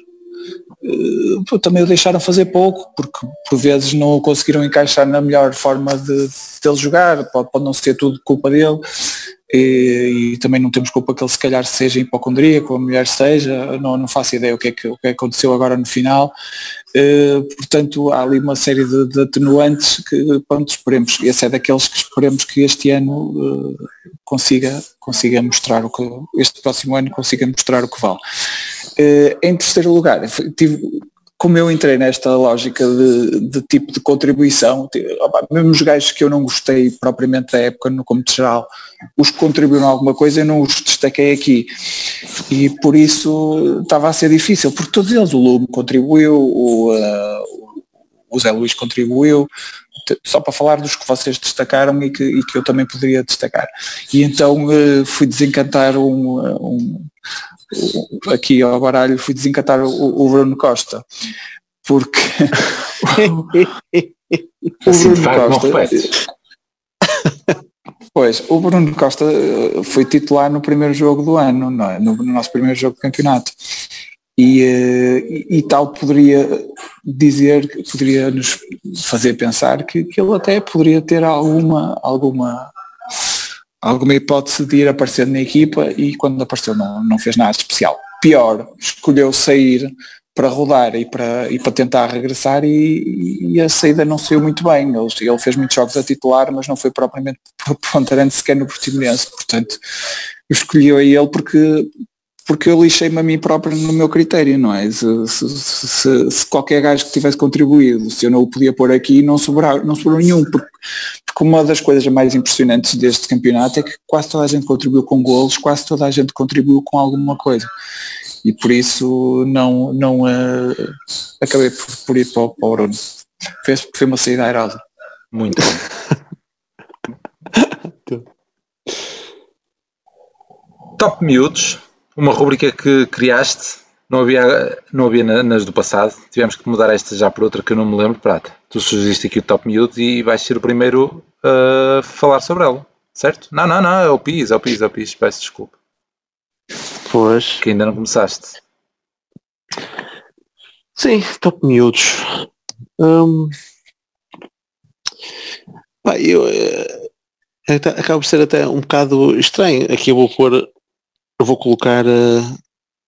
uh, também o deixaram fazer pouco, porque por vezes não o conseguiram encaixar na melhor forma de, de ele jogar, pode, pode não ser tudo culpa dele, e, e, também não temos culpa que ele se calhar seja hipocondríaco, a mulher seja, não, não faço ideia o que, é que, o que aconteceu agora no final. Uh, portanto, há ali uma série de, de, atenuantes que, pronto, esperemos, esse é daqueles que esperemos que este ano uh, consiga, consiga mostrar o que, este próximo ano consiga mostrar o que vale. Uh, em terceiro lugar, tive, como eu entrei nesta lógica de, de tipo de contribuição, opa, mesmo os gajos que eu não gostei propriamente da época no como geral, os que contribuíram alguma coisa eu não os destaquei aqui. E por isso estava a ser difícil, porque todos eles, o Lume contribuiu, o, uh, o Zé Luís contribuiu, só para falar dos que vocês destacaram e que, e que eu também poderia destacar. E então uh, fui desencantar um, um aqui ao baralho fui desencatar o, o Bruno Costa porque o, Bruno Costa pois o Bruno Costa eh, foi titular no primeiro jogo do ano é? no, no nosso primeiro jogo de campeonato e, eh, e, e, tal poderia dizer poderia nos fazer pensar que, que ele até poderia ter alguma alguma alguma hipótese de ir aparecendo na equipa e quando apareceu não, não fez nada especial. Pior, escolheu sair para rodar e para, e para tentar regressar e, e a saída não saiu muito bem. Ele, ele, fez muitos jogos a titular, mas não foi propriamente ponderante sequer no Portimonense. Portanto, eu escolhi a ele porque porque eu lixei-me a mim próprio no meu critério, não é? Se, se, se, se, qualquer gajo que tivesse contribuído, se eu não o podia pôr aqui, não sobrou, não sobrou nenhum, porque, porque uma das coisas mais impressionantes deste campeonato é que quase toda a gente contribuiu com golos, quase toda a gente contribuiu com alguma coisa. E por isso não, não uh, acabei por, por, ir para o, para o Bruno. Foi, foi uma saída aerosa. Muito. Top miúdos uma rubrica que criaste, não havia, não havia nas do passado, tivemos que mudar esta já por outra que eu não me lembro, Prata. Tu sugeriste aqui o Top Miúdo e vais ser o primeiro a falar sobre ela, certo? Não, não, não, é o PIS, é o PIS, é o PIS, peço desculpa. Pois. Que ainda não começaste. Sim, Top Miúdos. Hum, pá, eu, é, acaba por ser até um bocado estranho. Aqui eu vou pôr eu vou colocar, uh,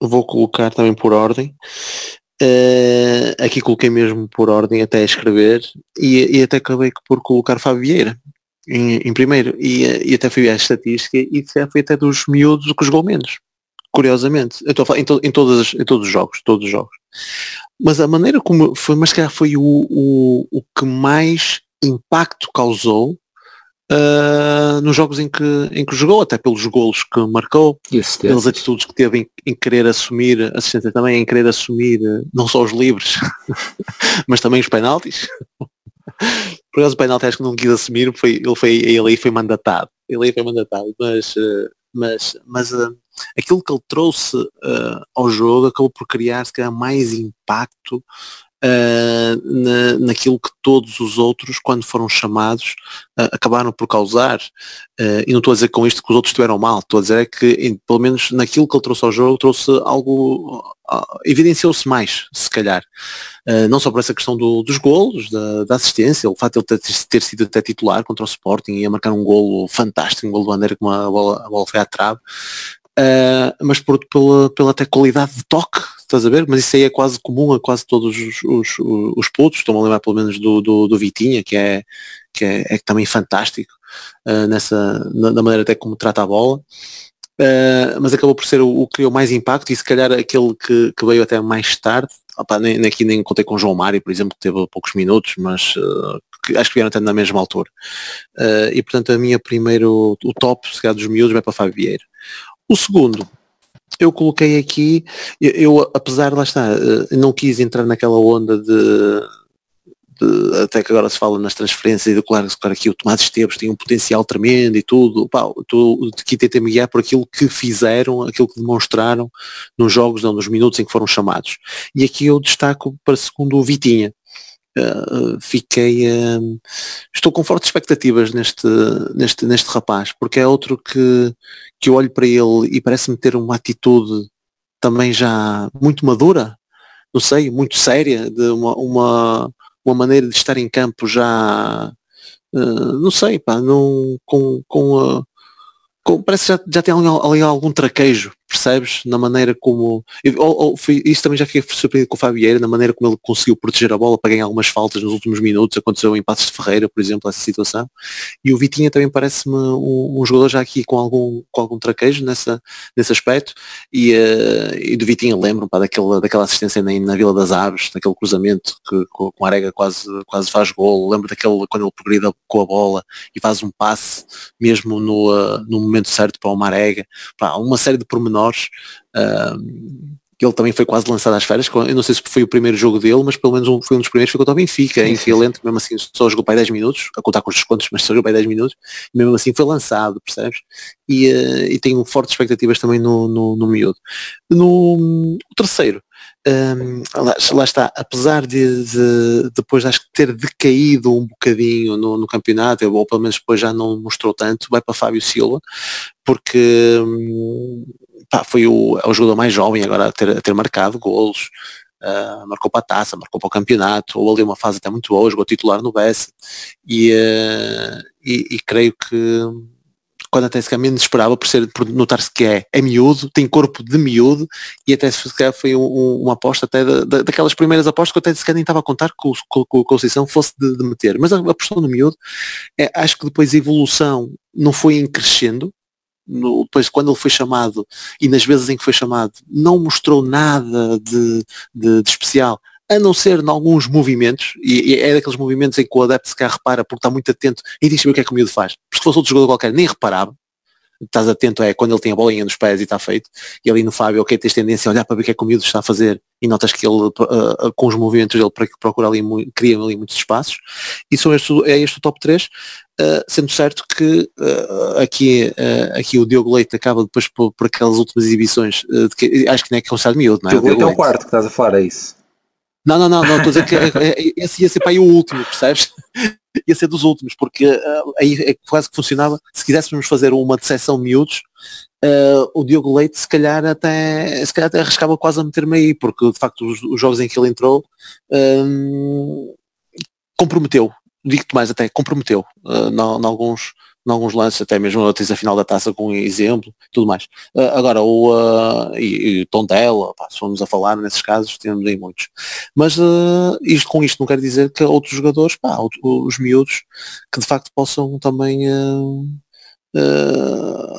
vou colocar também por ordem. Uh, aqui coloquei mesmo por ordem até escrever e, e até acabei por colocar Fábio Vieira em, em primeiro. E, e, até fui à estatística e foi até dos miúdos que jogou menos curiosamente. Eu estou a falar em, to, em, todas, em todos os jogos todos os jogos. Mas a maneira como foi mas que foi o, o, o que mais impacto causou uh, nos jogos em que, em que jogou, até pelos golos que marcou, pelas atitudes que teve em, em querer assumir, assistência também, em querer assumir uh, não só os livres, mas também os penaltis. Por causa do penalti acho que não quis assumir, foi, ele, foi, ele aí foi mandatado. Ele aí foi mandatado, mas, uh, mas, mas aquilo que ele trouxe ao jogo acabou por criar se calhar mais impacto uh, na, naquilo que todos os outros, quando foram chamados, uh, acabaram por causar. Uh, e não estou a dizer com isto que os outros estiveram mal, estou a dizer é que, em, pelo menos naquilo que ele trouxe ao jogo, trouxe algo, evidenciou-se mais, se calhar. não só por essa questão do, dos golos, da, da, assistência, o facto de ele ter, ter, sido até titular contra o Sporting e a marcar um golo fantástico, um golo de bandeira com a bola, a bola foi à trave, Uh, mas por, pela, pela até qualidade de toque, estás a ver? Mas isso aí é quase comum a quase todos os, os, os putos, estou-me a lembrar pelo menos do, do, do, Vitinha, que é, que é, é também fantástico uh, nessa, na, na, maneira até como trata a bola. Uh, mas acabou por ser o, o que criou mais impacto e se calhar aquele que, que veio até mais tarde, opa, nem, nem aqui nem contei com João Mário, por exemplo, que teve poucos minutos, mas que, acho que vieram até na mesma altura. e portanto a minha primeiro, o top, se calhar dos miúdos, vai para Fábio Vieira. O segundo, eu coloquei aqui, eu, eu apesar lá está, eh, não quis entrar naquela onda de, de, até que agora se fala nas transferências e do claro, claro aqui o Tomás Esteves tem um potencial tremendo e tudo, pá, tu, aqui tentei me guiar por aquilo que fizeram, aquilo que demonstraram nos jogos, não, nos minutos em que foram chamados. E aqui eu destaco para segundo o Vitinha. Uh, fiquei uh, estou com fortes expectativas neste, neste, neste rapaz, porque é outro que, que eu olho para ele e parece-me ter uma atitude também já muito madura. não sei, muito séria, de uma, uma, uma maneira de estar em campo já, uh, não sei, pá, não, com, com, com parece que já, já tem ali, ali algum traquejo percebes? Na maneira como. Ou, ou, foi, isso também já fiquei surpreendido com o Fabieira, na maneira como ele conseguiu proteger a bola para ganhar algumas faltas nos últimos minutos. Aconteceu em Passos de Ferreira, por exemplo, essa situação. E o Vitinha também parece-me um, um, jogador já aqui com algum, com algum traquejo nessa, nesse aspecto. E, uh, e do Vitinha lembro daquela, daquela assistência na, na Vila das Aves, daquele cruzamento que com, a Arega quase, quase faz gol. Lembro daquele quando ele progrida com a bola e faz um passe mesmo no, uh, no momento certo para o Marega. Pá, uma série de pormenores Uh, ele também foi quase lançado às férias, eu não sei se foi o primeiro jogo dele, mas pelo menos um, foi um dos primeiros, foi contra o Benfica, sim, em que ele entra, mesmo assim só jogou para 10 minutos, a contar com os descontos, mas só jogou para 10 minutos, mesmo assim foi lançado, percebes? E, uh, e tenho fortes expectativas também no, no, no miúdo. No terceiro, um, lá, lá, está, apesar de, de, depois acho que ter decaído um bocadinho no, no, campeonato, ou pelo menos depois já não mostrou tanto, vai para Fábio Silva, porque um, pá, foi o, é o jogador mais jovem agora a ter, a ter marcado golos, uh, marcou para a taça, marcou para o campeonato, ou ali uma fase até muito boa, jogou titular no BS e, uh, e, e, creio que quando até se menos esperava por, ser, por notar-se que é, é miúdo, tem corpo de miúdo e até se calhar foi um, um, uma aposta até da, da, daquelas primeiras apostas que eu até se calhar nem estava a contar que o, que, o Conceição fosse de, de meter. Mas a, a apostou no miúdo, é, acho que depois a evolução não foi em crescendo, no, depois quando ele foi chamado e nas vezes em que foi chamado não mostrou nada de, de, de especial a não ser em alguns movimentos, e, e, é daqueles movimentos em que o adepto se quer repara porque está muito atento e diz o que é que o miúdo faz. Porque se fosse outro jogador qualquer, nem reparava. Estás atento é quando ele tem a bolinha nos pés e está feito. E ali no Fábio, ok, tens tendência a olhar para ver o que é que o miúdo está a fazer e notas que ele, uh, com os movimentos dele, procura ali, cria ali muitos espaços. E são este, é este o top 3. Uh, sendo certo que uh, aqui, uh, aqui o Diogo Leite acaba depois por, por aquelas últimas exibições, que, acho que não é que é um miúdo, não é? Diogo Leite é o quarto que estás a falar, é isso? Não, não, não, não, estou a dizer que é, é, esse ia ser para aí o último, percebes? ia ser dos últimos, porque aí é quase que funcionava, se quiséssemos fazer uma decepção miúdos, o Diogo Leite se calhar até se calhar até arriscava quase a meter-me aí, porque de facto os, os, jogos em que ele entrou um, comprometeu digo-te mais até, comprometeu uh, em alguns em alguns lances, até mesmo a a final da taça com exemplo, tudo mais. Uh, agora, o uh, e, e Tondela, pá, se formos a falar nesses casos, temos aí muitos. Mas uh, isto, com isto não quer dizer que outros jogadores, pá, os miúdos, que de facto possam também uh,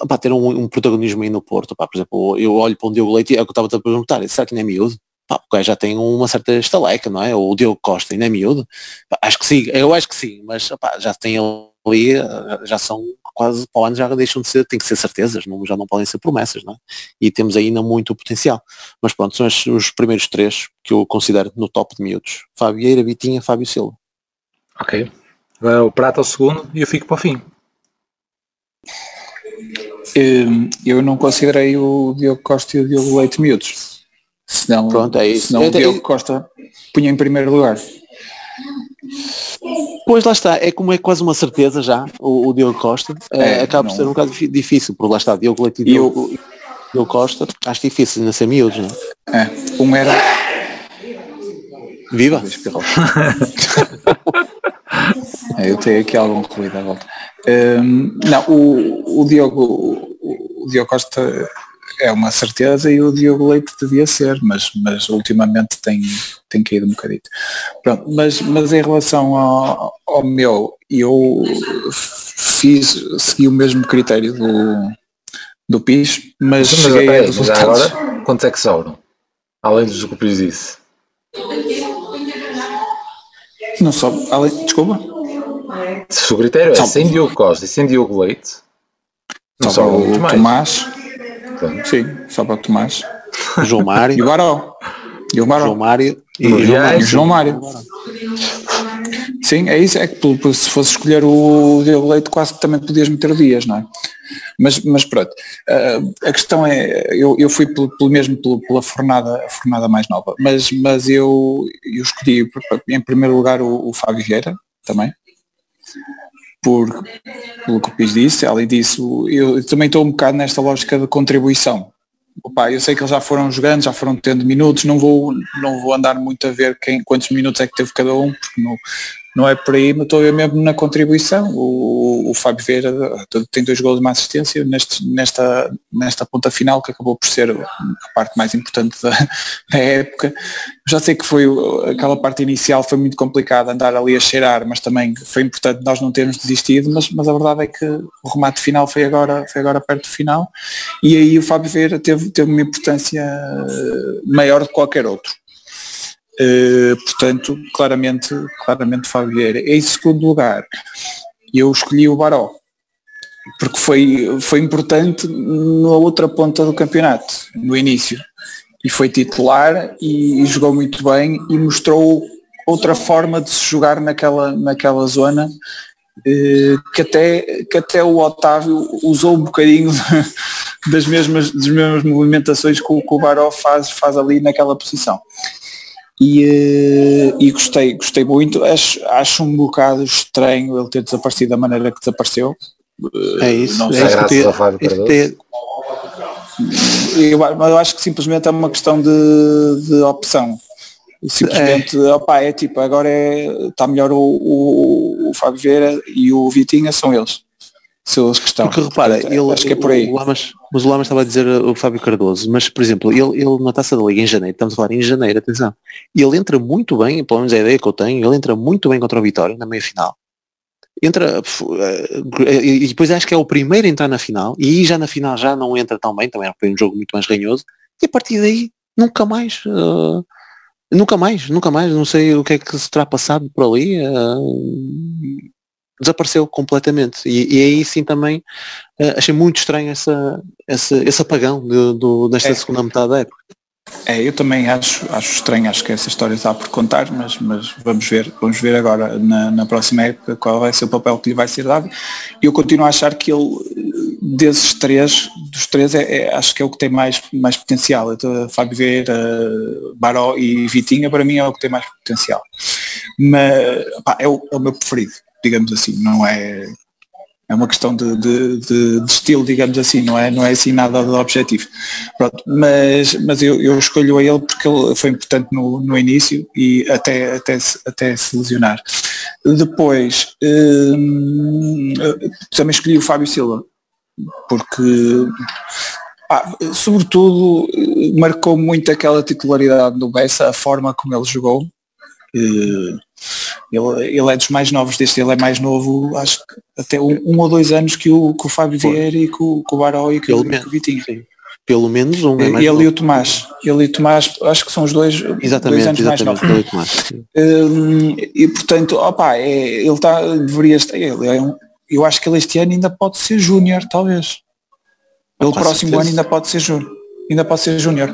pá, ter um, um, protagonismo aí no Porto. Pá, por exemplo, eu olho para um Diogo Leite, é o que eu estava a perguntar, será que não é miúdo? pá, o já tem uma certa estaleca, não é? O Diogo Costa ainda é miúdo. Pá, acho que sim, eu acho que sim, mas pá, já tem ali, já são quase para o ano já deixam de ser, tem que ser certezas, não, já não podem ser promessas, não é? E temos ainda muito potencial. Mas pronto, são os, os primeiros três que eu considero no top de miúdos. Fábio Eira, Vitinha, Fábio Silva. Ok. Agora o Prata ao segundo e eu fico para o fim. Hum, eu não considerei o Diogo Costa e o Diogo Leite miúdos. Senão, Pronto, é isso. senão é, o Diogo é, Costa punha em primeiro lugar. Pois lá está, é como é quase uma certeza já, o, o Diogo Costa, é, é, acaba não. por ser um bocado difícil, porque lá está, Diogo Leite e Diogo, eu, Diogo Costa, acho difícil ainda ser miúdos, não é? É, um era... Viva! é, eu tenho aqui algum ruído à volta. Um, não, o, o Diogo o, o Diogo Costa é uma certeza e o Diogo Leite devia ser, mas, mas ultimamente tem, tem caído um bocadito. Pronto, mas, mas em relação ao, ao meu, eu fiz, segui o mesmo critério do, do PIS, mas, mas cheguei a resultados. Agora, quantos é que sobram? Além dos que o PIS disse. Não só, além, desculpa. Se o critério é sem Diogo Costa e sem Diogo Leite, não só o Tomás, Sim, só para o Tomás. João Mário. E o Baró. E o Baró. João Mário. E, o João Mário. João Mário. Sim, é isso, é que se fosse escolher o Diego Leite quase que também podias meter Dias, não é? Mas, mas pronto, uh, a questão é, eu, eu fui pelo, pelo mesmo pelo, pela fornada, fornada mais nova, mas, mas eu, eu escolhi em primeiro lugar o, o Fábio Vieira também, por, pelo que o Pis disse, além disso, eu também estou um bocado nesta lógica de contribuição. opa, eu sei que eles já foram jogando, já foram tendo minutos, não vou, não vou andar muito a ver quem, quantos minutos é que teve cada um, porque não, não é por aí, mas estou ver mesmo na contribuição. O, o Fábio Vieira tem dois gols de uma assistência neste, nesta, nesta ponta final, que acabou por ser a parte mais importante da, da época. Já sei que foi aquela parte inicial foi muito complicada andar ali a cheirar, mas também foi importante nós não termos desistido, mas, mas a verdade é que o remate final foi agora, foi agora perto do final e aí o Fábio Vieira teve, teve uma importância maior do que qualquer outro. Uh, portanto, claramente, claramente Fábio Vieira. Em segundo lugar, eu escolhi o Baró, porque foi, foi importante na outra ponta do campeonato, no início. E foi titular e, e jogou muito bem e mostrou outra forma de se jogar naquela, naquela zona uh, que, até, que até o Otávio usou um bocadinho das mesmas, das mesmas movimentações que o, que o Baró faz, faz ali naquela posição e, eh, e gostei, gostei muito. Acho, acho um bocado estranho ele ter desaparecido da maneira que desapareceu. É isso, Não é sei, isso que eu- Eu, acho que simplesmente é uma questão de, de opção. Simplesmente, opá, é tipo, agora é, está melhor o, o, o Fábio Vieira e o Vitinha, são eles. Porque repara, Portanto, ele, acho que é por aí. O Lamas, mas o Lamas estava a dizer uh, o Fábio Cardoso, mas por exemplo, ele, ele na taça da Liga em janeiro, estamos a falar em janeiro, atenção, ele entra muito bem, pelo menos é a ideia que eu tenho, ele entra muito bem contra o Vitória na meia final. Entra f- eh, e depois acho que é o primeiro a entrar na final, e aí já na final já não entra tão bem, também foi um jogo muito mais ranhoso, e a partir daí nunca mais uh, nunca mais, nunca mais, não sei o que é que se terá passado por ali. uh, desapareceu completamente. E, e aí sim também eh, achei muito estranho essa, essa, esse apagão de- do, desta É. segunda metade da época. É, eu também acho, acho estranho, acho que essa história está por contar, mas, mas vamos ver, vamos ver agora na, na próxima época qual vai ser o papel que lhe vai ser dado. Eu continuo a achar que ele, desses três, dos três, é, é- acho que é o que tem mais, mais potencial. Então, Fábio Vieira, Baró e Vitinha, para mim é o que tem mais potencial. Mas pá, é, o, é o meu preferido, digamos assim, não é. É uma questão de, de, de- de estilo, digamos assim, não é, não é assim nada de objetivo. Pronto, mas, mas eu, eu escolho a ele porque ele foi importante no, no início e até, até, até se lesionar. Depois, hum, também escolhi o Fábio Silva, porque pá, sobretudo marcou muito aquela titularidade do Bessa, a forma como ele jogou. Ele, ele é dos mais novos deste, ele é mais novo, acho que até um, um ou dois anos que o, que o Fábio Vieira e que o, que o Baró e que, Pelo o- que menos, o Vitinho. sim. Pelo menos um é Ele novo. e o Tomás. Ele e o Tomás, acho que são os dois, dois Exatamente, anos mais novos. E. Hum, e portanto, opa, é, ele está, deveria estar, ele é um, eu acho que ele este ano ainda pode ser júnior, talvez. Ele Com próximo certeza. ano ainda pode ser júnior. Ainda pode ser júnior.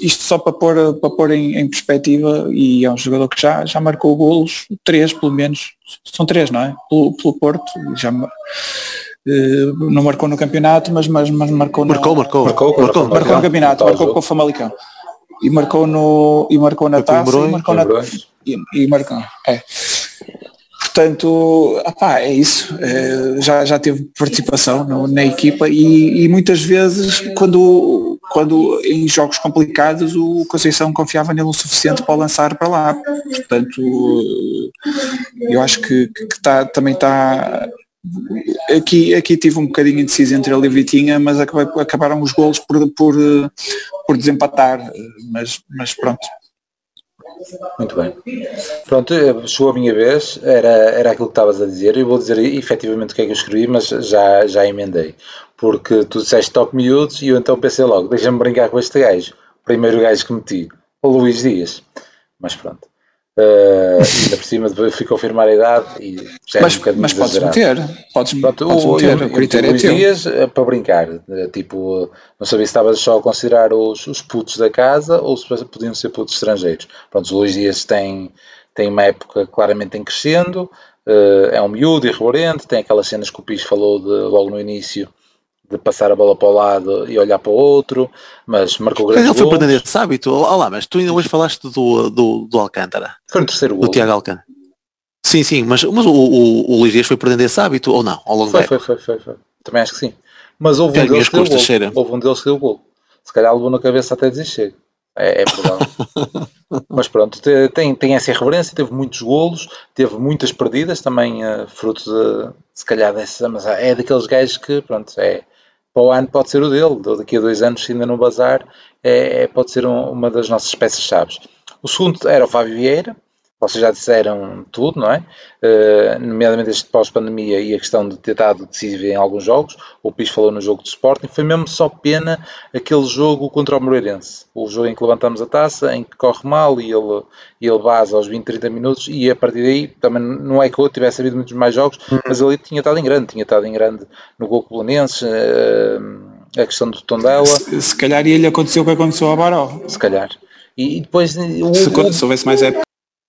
Isto só para pôr, para pôr em, em perspectiva, e é um jogador que já, já marcou golos, três pelo menos, são três, não é? Pelo, pelo Porto, já eh, não marcou no campeonato, mas, mas, mas marcou, na- Marcou, marcou. Marcou, marcou, marcou. marcou no campeonato, Tal marcou com o Famalicão. E marcou no e marcou na taça e marcou na, e, e marcou. É. Portanto, apá, é isso. É, já, já teve participação no- na equipa e, e muitas vezes quando, quando em jogos complicados o Conceição confiava nele o suficiente para lançar para lá. Portanto, eu acho que, que, tá, também está aqui, aqui tive um bocadinho indeciso entre ele e Vitinha, mas acabei- acabaram os golos por, por, por desempatar, mas, mas pronto. Muito bem. Pronto, eh, chegou a minha vez, era, era aquilo que estavas a dizer, eu vou dizer efetivamente o que é que eu escrevi, mas já, já emendei. Porque tu disseste toque miúdos e eu então pensei logo, deixa-me brincar com este gajo. Primeiro gajo que meti, o Luís Dias. Mas pronto. Eh, ainda por cima fui confirmar a idade e já é Mas, um mas podes meter, podes, Pronto, podes o, meter, eu, o critério eu, é os teu. dias eh, para brincar, eh, tipo, não sabia se estavas só a considerar os, os putos da casa ou se podiam ser putos estrangeiros. Pronto, o Luís Dias tem, tem uma época claramente em crescendo, eh, é um miúdo irreverente, tem aquelas cenas que o Pis falou de, logo no início, de passar a bola para o lado e olhar para o outro, mas marcou grandes ele foi perdendo esse hábito. Olá, mas tu ainda hoje falaste do, do, do Alcântara, Foi no terceiro do gol. Tiago Alcântara. Sim, sim, mas, mas o, o, o Luís Dias foi perdendo esse hábito ou não, ao longo Foi, foi, foi, foi, foi. Também acho que sim. Mas houve um, deles que deu gol. houve um deles que deu gol. Se calhar levou na cabeça até chega. É, é provável. Mas pronto, te- tem, tem essa irreverência, teve muitos golos, teve muitas perdidas, também eh, fruto de, se calhar dessa, mas é daqueles gajos que, pronto, é, para o ano pode ser o dele, daqui a dois anos, se ainda não bazar, é, é- pode ser um- uma das nossas peças-chave. O segundo era o Fábio Vieira, vocês já disseram tudo, não é? Eh, nomeadamente este pós-pandemia e a questão de ter dado decisivo em alguns jogos. O Pis falou no jogo de Sporting. Foi mesmo só pena aquele jogo contra o Moreirense. O jogo em que levantamos a taça, em que corre mal e ele, ele base aos 20, 30 minutos. E a partir daí, também não é que eu tivesse havido muitos mais jogos, mas ele tinha estado em grande. Tinha estado em grande no gol Belenenses, eh, a questão do Tondela, Se, se calhar ia-lhe aconteceu o que aconteceu ao Baró. se calhar. E, e depois o, Se, se houvesse mais época.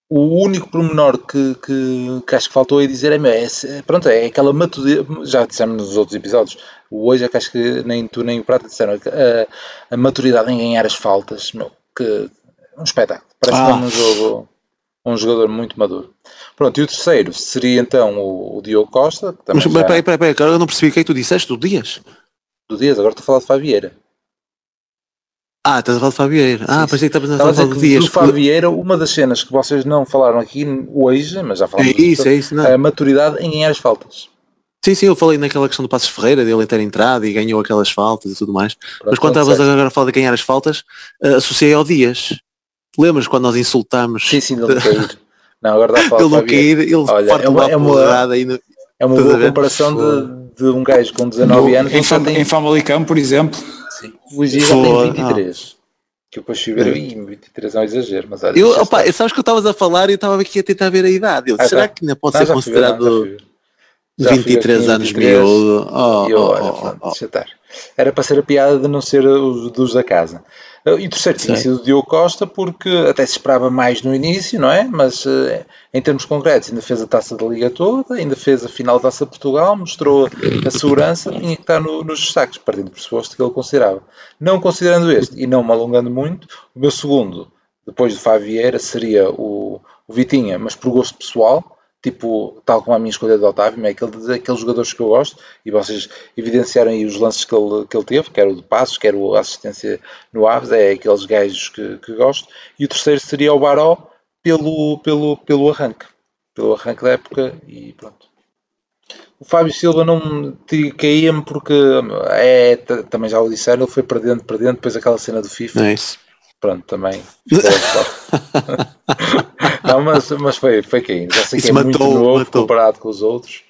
O único pormenor que, que, que acho que faltou aí dizer é, meu, é, se- pronto, é aquela maturidade, já dissemos nos outros episódios, hoje é que acho que nem tu nem o Prata disseram, a, a maturidade em ganhar as faltas, meu, que um espetáculo, parece Ah. um jogo, um jogador muito maduro. Pronto, e o terceiro seria então o, o Diogo Costa, que também Mas já, peraí, peraí, peraí, cara, eu não percebi o que é que tu disseste do Dias. do Dias, agora estou a falar de Fabieira. Ah, estás a falar de Fabieira. Ah, pensei que estavas a falar do Dias. do Fabieira, uma das cenas que vocês não falaram aqui hoje, mas já É falamos isso, é isso. Não. a maturidade em ganhar as faltas. Sim, sim, eu falei naquela questão do Passos Ferreira, dele ter entrado e ganhou aquelas faltas e tudo mais. Mas quando Pronto, estavas agora a falar de ganhar as faltas, eh, associei ao Dias. Lembras quando nós insultámos Sim, sim, dele cair. Não, agora dá a falar ele de não Fabieira. cair, ele Olha, parte é uma- é uma- porrada aí no... É uma boa comparação de, de um gajo com 19 No- anos em, Fam- tem em Famalicão, por exemplo. Dias já tem Foda- 23. Que eu depois fui ver, É. ih, 23 é um exagero, mas olha. Eu, opa, sabes que eu estavas a falar e eu estava aqui a tentar ver a idade. Eu, Ah, será tá. que ainda pode Não, ser ver, não, considerado ver. Ver 23 aqui, anos 23, miúdo? Oh, eu, oh, olha, oh, pronto, oh. Era para ser a piada de não ser os dos da casa. E o terceiro tinha sido o Diogo Costa, porque até se esperava mais no início, não é? Mas eh, em termos concretos, ainda fez a taça da Liga toda, ainda fez a final da taça de Portugal, mostrou a segurança, tinha que estar no- nos destaques, partindo do pressuposto que ele considerava. Não considerando este e não me alongando muito, o meu segundo, depois do Fábio Vieira, seria o, o Vitinha, mas por gosto pessoal, tipo, tal como a minha escolha do Otávio, é aquele, aqueles jogadores que eu gosto, e vocês evidenciaram aí os lances que ele, que ele teve, quer o de passos, quer a assistência no Aves, é aqueles gajos que, que gosto, e o terceiro seria o Baró pelo, pelo, pelo arranque, pelo arranque da época, e pronto. O Fábio Silva não caía-me porque é, também já o disseram, ele foi perdendo, perdendo, depois aquela cena do FIFA, é isso? Pronto, também. Não, mas, mas foi, foi caindo. Já sei que Isso é muito matou, novo matou. comparado com os outros.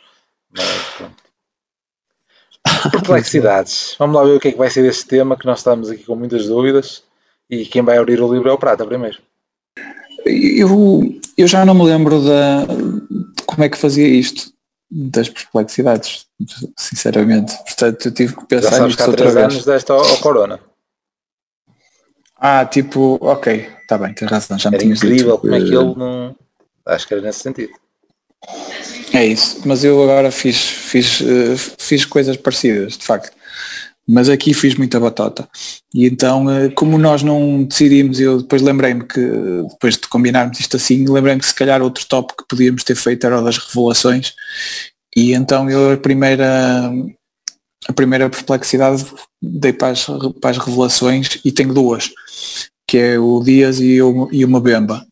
Mas pronto. Perplexidades. Vamos lá ver o que é que vai ser deste tema, que nós estamos aqui com muitas dúvidas. E quem vai abrir o livro é o Prata primeiro. Eu, eu já não me lembro da, de como é que fazia isto, das perplexidades, sinceramente. Portanto, eu tive que Já pensar sabes nisto que há três anos desta ao, ao Corona. Ah, tipo, ok, está bem, tens razão, já me Era incrível dito. como é que ele não. Acho que era nesse sentido. É isso, mas eu agora fiz, fiz, eh, fiz coisas parecidas, de facto. Mas aqui fiz muita batata. E então, eh, como nós não decidimos, eu depois lembrei-me que, depois de combinarmos isto assim, lembrei-me que se calhar outro top que podíamos ter feito era o das revelações. E então eu a primeira, a primeira perplexidade dei para as, para as revelações e tenho duas, que é o Dias e, o, e uma Bemba.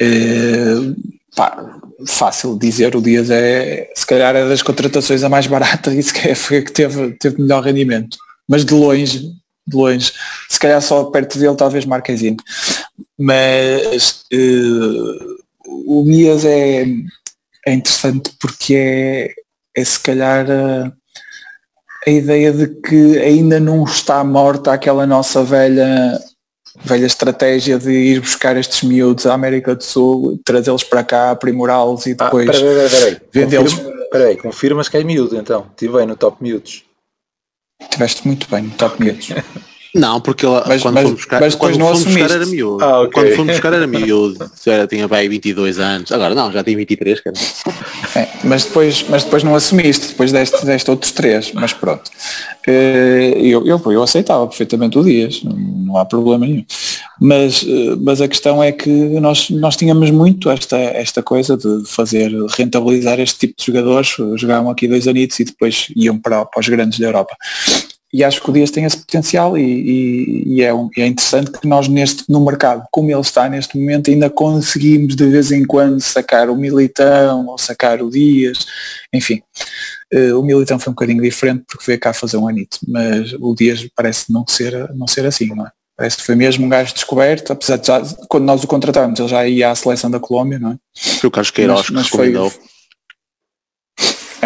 Eh, pá, fácil dizer, o Dias é, se calhar é das contratações a mais barata e se calhar foi a que teve, teve melhor rendimento. Mas de longe, de longe, se calhar só perto dele talvez Marquezine. Mas eh, o Dias é, é interessante porque é, é se calhar a, ideia de que ainda não está morta aquela nossa velha velha estratégia de ir buscar estes miúdos à América do Sul, trazê-los para cá, aprimorá-los e Ah, depois peraí, peraí, peraí. vendê-los. Confirma- Peraí, confirmas que é miúdo então. Estive bem no top miúdos. Tiveste muito bem no top miúdos. Não, porque ele, Mas- quando mas- fomos buscar, mas quando não fomos buscar era miúdo. Ah, ok. Quando fomos buscar era miúdo. Já tinha bem 22 anos. Agora não, já tem 23, cara. É, mas, depois, mas depois não assumiste, depois deste, deste outros três, mas pronto. Eh, Eu, eu, eu aceitava perfeitamente o Dias, não, não há problema nenhum. Mas, eh, mas a questão é que nós, nós tínhamos muito esta, esta coisa de fazer rentabilizar este tipo de jogadores, jogavam aqui dois anitos e depois iam para, para os grandes da Europa. E acho que o Dias tem esse potencial e, e, e é, é, interessante que nós neste, no mercado, como ele está neste momento, ainda conseguimos de vez em quando sacar o Militão ou sacar o Dias, enfim. Uh, o Militão foi um bocadinho diferente porque veio cá fazer um anito, mas o Dias parece não ser, não ser assim, não é? Parece que foi mesmo um gajo descoberto, apesar de já, quando nós o contratámos, ele já ia à seleção da Colômbia, não é? Foi o Carlos Queiroz mas, que recomendou.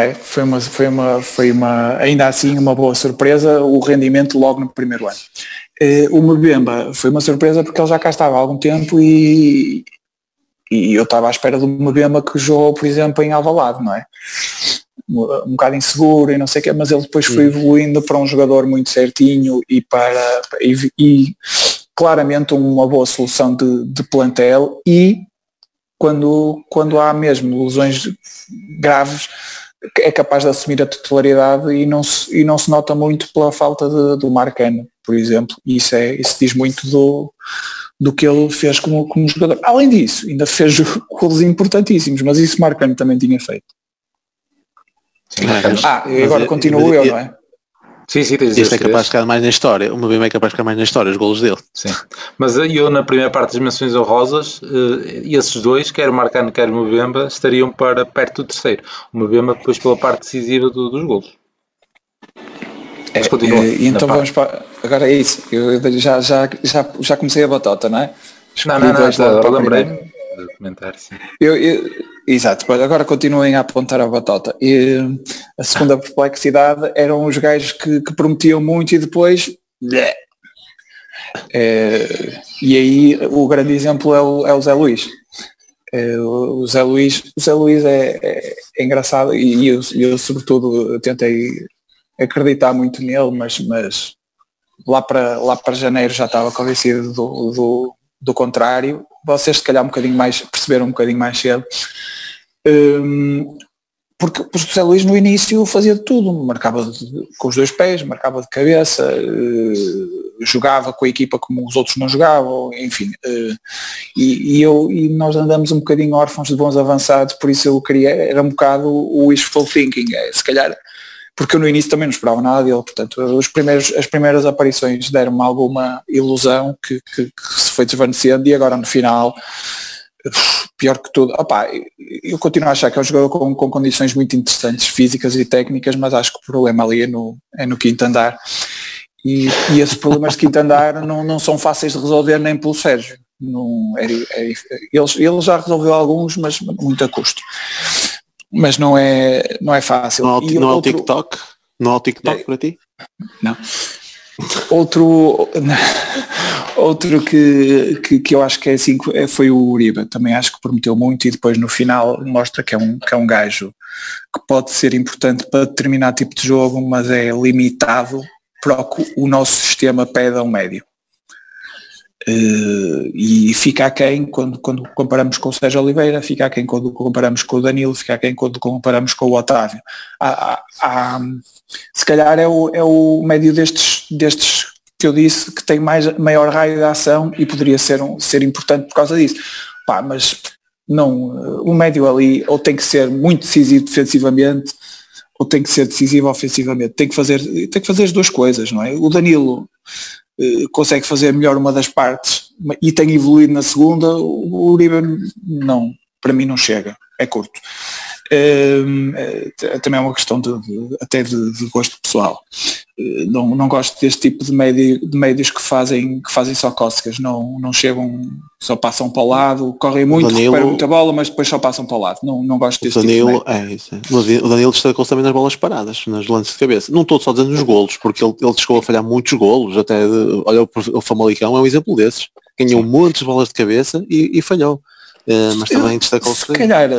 É, foi uma, foi uma, foi uma, ainda assim uma boa surpresa o rendimento logo no primeiro ano. Uh, o Mbemba foi uma surpresa porque ele já cá estava há algum tempo e, e eu estava à espera do Mbemba que jogou, por exemplo, em Alvalade, não é? um bocado inseguro e não sei o quê, mas ele depois foi evoluindo para um jogador muito certinho e para e, e claramente uma boa solução de, de, plantel e quando, quando há mesmo lesões graves é capaz de assumir a titularidade e não se, e não se nota muito pela falta de, do Marcano, por exemplo. E isso, é, isso diz muito do, do que ele fez como, como jogador. Além disso, ainda fez gols importantíssimos, mas isso Marcano também tinha feito. Sim, ah, e agora continuo eu, não é? Sim, sim, tens Este é capaz de ficar mais na história. O Mbemba é capaz de ficar mais na história, os golos dele. Sim. Mas eu, na primeira parte das menções honrosas, eh, esses dois, quer o Marcano, quer o Mbemba, estariam para perto do terceiro. O Mbemba depois pela parte decisiva do, dos golos. É, continua, e, então vamos para... Agora é isso. Eu já, já, já, já comecei a batota, não é? Não, não, não, não, lembrei-me comentar, sim. Eu, eu, exato, agora continuem a apontar a batota. E a segunda perplexidade eram os gajos que, que prometiam muito e depois. É, e aí o grande exemplo é o, é o Zé Luís. É, o Zé Luís, o Zé Luís é, é, é engraçado e eu, eu sobretudo tentei acreditar muito nele, mas, mas lá, para, lá para janeiro já estava convencido do, do, do contrário vocês se calhar um bocadinho mais, perceberam um bocadinho mais cedo. Um, porque, o José Luís no início fazia de tudo, marcava de, com os dois pés, marcava de cabeça, uh, jogava com a equipa como os outros não jogavam, enfim. Uh, e, e, eu, e nós andamos um bocadinho órfãos de bons avançados, por isso eu queria, era um bocado o wishful thinking, é, se calhar porque eu no início também não esperava nada dele, portanto os primeiros, as primeiras aparições deram-me alguma ilusão que, que, que, se foi desvanecendo e agora no final pior que tudo, opá, eu continuo a achar que é um jogador com, com condições muito interessantes físicas e técnicas, mas acho que o problema ali é no, é no quinto andar. E, e esses problemas de quinto andar não, não são fáceis de resolver nem pelo Sérgio. Não, é, é, ele, ele já resolveu alguns, mas muito a custo mas não é, não é fácil. Não, há, não há o TikTok? Não há o TikTok é, para ti? Não. Outro, outro que, que, que, eu acho que é assim foi o Uribe, também acho que prometeu muito e depois no final mostra que é um, que é um gajo que pode ser importante para determinado tipo de jogo, mas é limitado para o que o nosso sistema pede a um médio. Uh, e fica aquém quando, quando comparamos com o Sérgio Oliveira, fica aquém quando comparamos com o Danilo, fica aquém quando comparamos com o Otávio. Há, há, há, se calhar é o, é o médio destes, destes que eu disse que tem mais, maior raio de ação e poderia ser, um, ser importante por causa disso. Pá, mas não, o médio ali ou tem que ser muito decisivo defensivamente ou tem que ser decisivo ofensivamente. Tem que fazer, tem que fazer as duas coisas, não é? O Danilo consegue fazer melhor uma das partes e tem evoluído na segunda, o Uribe não, para mim não chega, é curto. É, também é uma questão de, de até de, de, gosto pessoal. Eh, não, não gosto deste tipo de, médio, de médios que fazem, que fazem só cócegas, não, não chegam, só passam para o lado, correm muito, Danilo, recuperam muita bola, mas depois só passam para o lado. Não, não gosto deste Danilo, tipo de é, isso é. O Danilo destacou também nas bolas paradas, nas lances de cabeça. Não estou só dizendo nos golos, porque ele, ele chegou a falhar muitos golos, até de, olha o Famalicão é um exemplo desses. Ganhou muitas bolas de cabeça e, e falhou. Uh, mas também destacou-se. Se calhar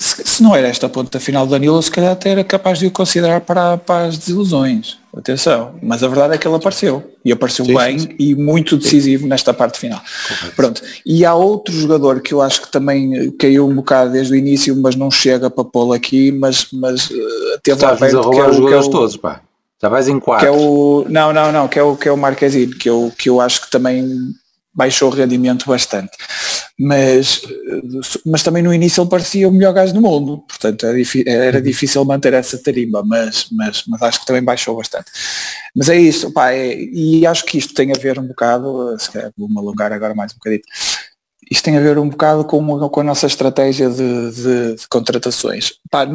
se, se, não era esta a ponta final do Danilo, se calhar até era capaz de o considerar para, para as desilusões. Atenção, mas a verdade é que ele apareceu e apareceu sim, bem sim, sim. e muito decisivo nesta parte final. Correto. Pronto. E há outro jogador que eu acho que também caiu um bocado desde o início, mas não chega para pô-lo aqui, mas, mas uh, teve lá perto. A que é os jogadores é o, todos, pá. Já vais em quatro. Que é o, não, não, não, que é o, que é o Marquezine, que eu, que eu acho que também baixou o rendimento bastante. Mas, mas também no início ele parecia o melhor gajo do mundo, portanto era, era uhum. difícil manter essa tarimba, mas, mas, mas acho que também baixou bastante. Mas é isso, pá, é, e acho que isto tem a ver um bocado, se calhar vou-me alongar agora mais um bocadinho, isto tem a ver um bocado com, com a nossa estratégia de, de, de contratações. Pá,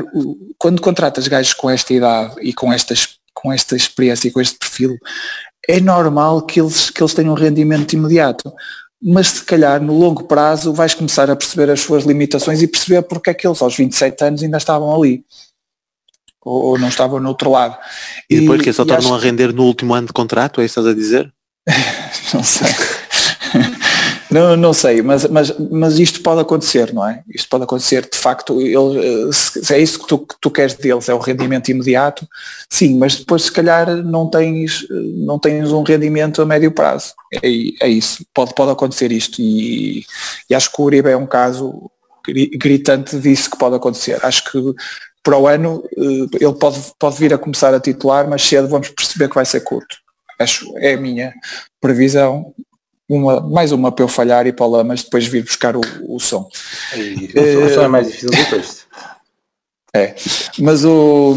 quando contratas gajos com esta idade e com, estas, com esta experiência e com este perfil, é normal que eles, que eles tenham um rendimento imediato. Mas se calhar no longo prazo vais começar a perceber as suas limitações e perceber porque é que eles aos 27 anos ainda estavam ali. Ou, ou não estavam no outro lado. E depois e, que só tornam acho... a render no último ano de contrato, é isso que estás a dizer? não sei. Não, não sei, mas, mas, mas isto pode acontecer, não é? Isto pode acontecer, de facto, ele, se é isso que tu, que tu queres deles, é o rendimento imediato, sim, mas depois se calhar não tens, não tens um rendimento a médio prazo. É, é isso, pode, pode acontecer isto e, e acho que o Uribe é um caso gritante disso que pode acontecer. Acho que para o ano eh, ele pode, pode vir a começar a titular, mas cedo vamos perceber que vai ser curto. Acho, é a minha previsão uma, mais uma para eu falhar e para lá, mas depois vir buscar o, o som. E, o som é mais difícil do texto. É, mas o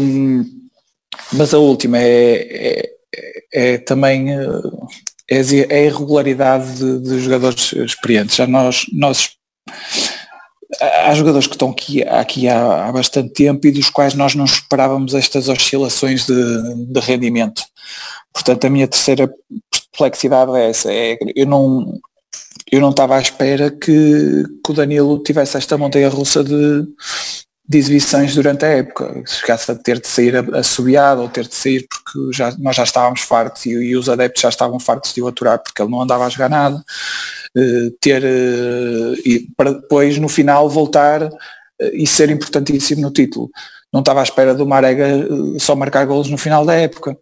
mas a última é, é, é também é, é a irregularidade de, de, jogadores experientes. Já nós, nós há jogadores que estão aqui, aqui há, há, bastante tempo e dos quais nós não esperávamos estas oscilações de, de rendimento. Portanto, a minha terceira perplexidade é essa. É, eu não eu não estava à espera que, que o Danilo tivesse esta montanha russa de, de exibições durante a época, chegasse a ter de sair assobiado ou ter de sair porque já, nós já estávamos fartos e, e, os adeptos já estavam fartos de o aturar porque ele não andava a jogar nada, uh, ter uh, e para depois no final voltar uh, e ser importantíssimo no título. Não estava à espera do Marega só marcar golos no final da época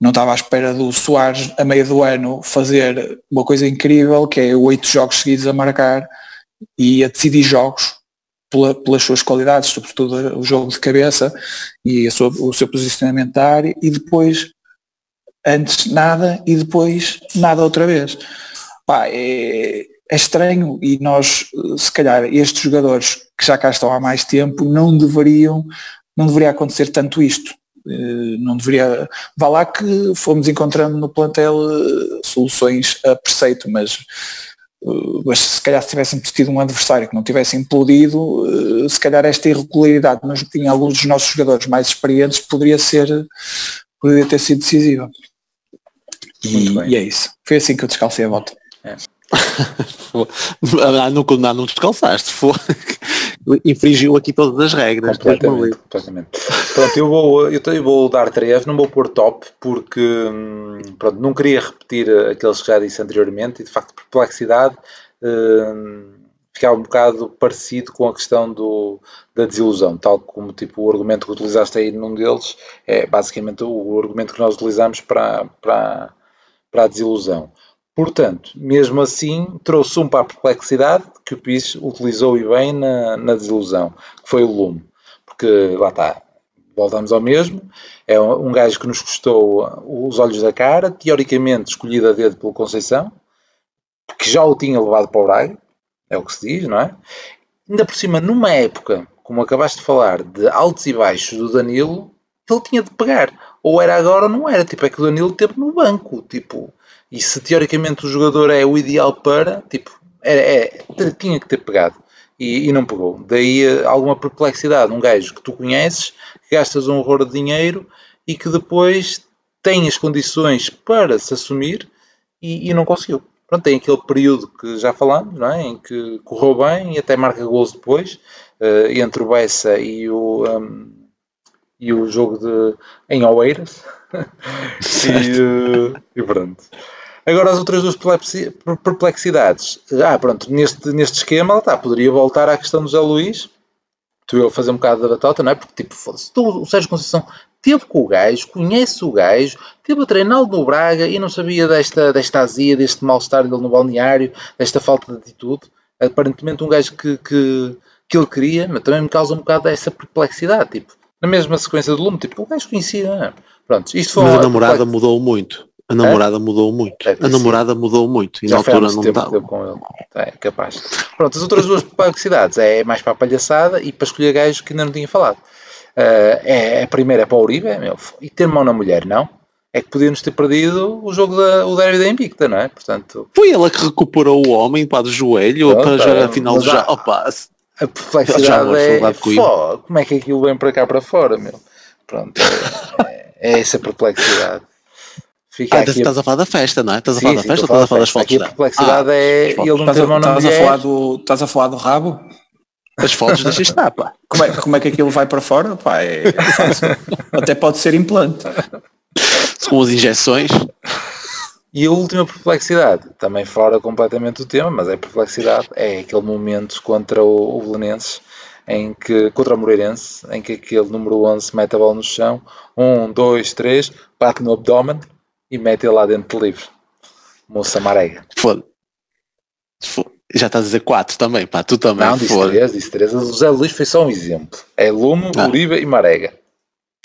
não estava à espera do Soares a meio do ano fazer uma coisa incrível que é oito jogos seguidos a marcar e a decidir jogos pela, pelas suas qualidades, sobretudo o jogo de cabeça e sua, o seu posicionamento da área e depois antes nada e depois nada outra vez. Pá, é, é estranho e nós se calhar estes jogadores que já cá estão há mais tempo não deveriam não deveria acontecer tanto isto não deveria. Vá lá que fomos encontrando no plantel eh, soluções a preceito, mas, eh, mas se calhar se tivéssemos tido um adversário que não tivesse implodido, se calhar esta irregularidade mas em alguns dos nossos jogadores mais experientes poderia ser, poderia ter sido decisiva. E, e, é isso. Foi assim que eu descalcei a volta. É. não, não, não descalçaste, foi. infringiu aqui todas as regras. Completamente, completamente. Pronto, eu vou, eu, eu vou dar 3, não vou pôr top, porque hum, pronto, não queria repetir aqueles que já disse anteriormente e de facto perplexidade hum, ficava um bocado parecido com a questão do, da desilusão, tal como tipo, o argumento que utilizaste aí num deles é basicamente o, o argumento que nós utilizamos para, para, para a desilusão. Portanto, mesmo assim, trouxe um para a perplexidade que o PIS utilizou e bem na, na desilusão, que foi o lume. Porque lá está, voltamos ao mesmo, é um gajo que nos custou os olhos da cara, teoricamente escolhido a dedo pelo Conceição, que já o tinha levado para o Braga, é o que se diz, não é? Ainda por cima, numa época, como acabaste de falar, de altos e baixos do Danilo, ele tinha de pegar. Ou era agora ou não era. Tipo, é que o Danilo teve no banco. Tipo, e se teoricamente o jogador é o ideal para, tipo, é, é tinha que ter pegado. E, e, não pegou. Daí eh, alguma perplexidade. Um gajo que tu conheces, que gastas um horror de dinheiro e que depois tem as condições para se assumir e, e não conseguiu. Pronto, tem aquele período que já falamos, não é? em que correu bem e até marca gols depois, uh, entre o Bessa e o, um, e o jogo de, em Oeiras. e, uh, e pronto. Agora as outras duas perplexidades. Ah, pronto, neste, neste esquema, tá, poderia voltar à questão do Zé Luís. Tu eu fazer um bocado da batota, não é? Porque, tipo, foda-se, o Sérgio Conceição teve com o gajo, conhece o gajo, teve a treiná-lo no Braga e não sabia desta, desta azia, deste mal-estar dele no balneário, desta falta de atitude. Aparentemente um gajo que, que, que ele queria, mas também me causa um bocado dessa perplexidade, tipo, na mesma sequência do Lume, tipo, o gajo conhecia, não é? Pronto, isto foi Mas a namorada mudou muito A namorada mudou muito. A namorada mudou muito e Já na altura não estava. deu com ele. É capaz. Pronto, as outras duas publicidades é mais para a palhaçada e para escolher gajos que ainda não tinha falado. Ah, é, a primeira é para o Uribe, é, meu, e ter mão na mulher, não? É que podíamos ter perdido o jogo da, o derby da Invicta, não é? Portanto, Foi ela que recuperou o homem para do joelho Pronto, para jogar é, a final já. há- Opa, a perplexidade é. Coimbra. Fó, como é que aquilo vem para cá para fora, meu? Pronto, é, é essa perplexidade. Fica ah, aqui. estás a falar da festa, não é? Estás a Sim, falar da sim, festa ou estás a falar das fotos Aqui a perplexidade Ah, é ele não Estás ter a, estás a falar do, estás a falar do rabo? As fotos deixa estar, pá. Como é, como é que aquilo vai para fora? Pá, é, é fácil. Até pode ser implante. Com as injeções. E a última perplexidade, também fora completamente do tema, mas é perplexidade, é aquele momento contra o, o Belenenses, em que, contra o Moreirense, em que aquele número 11 mete a bola no chão, um, dois, três, bate no abdômen e mete lá dentro de livre. Moça Marega. Foda. Foda. Já estás a dizer quatro também, pá. Tu também. Não, disse foda. três, disse três. O José Luís foi só um exemplo. É Lume, Ah. Uribe e Marega.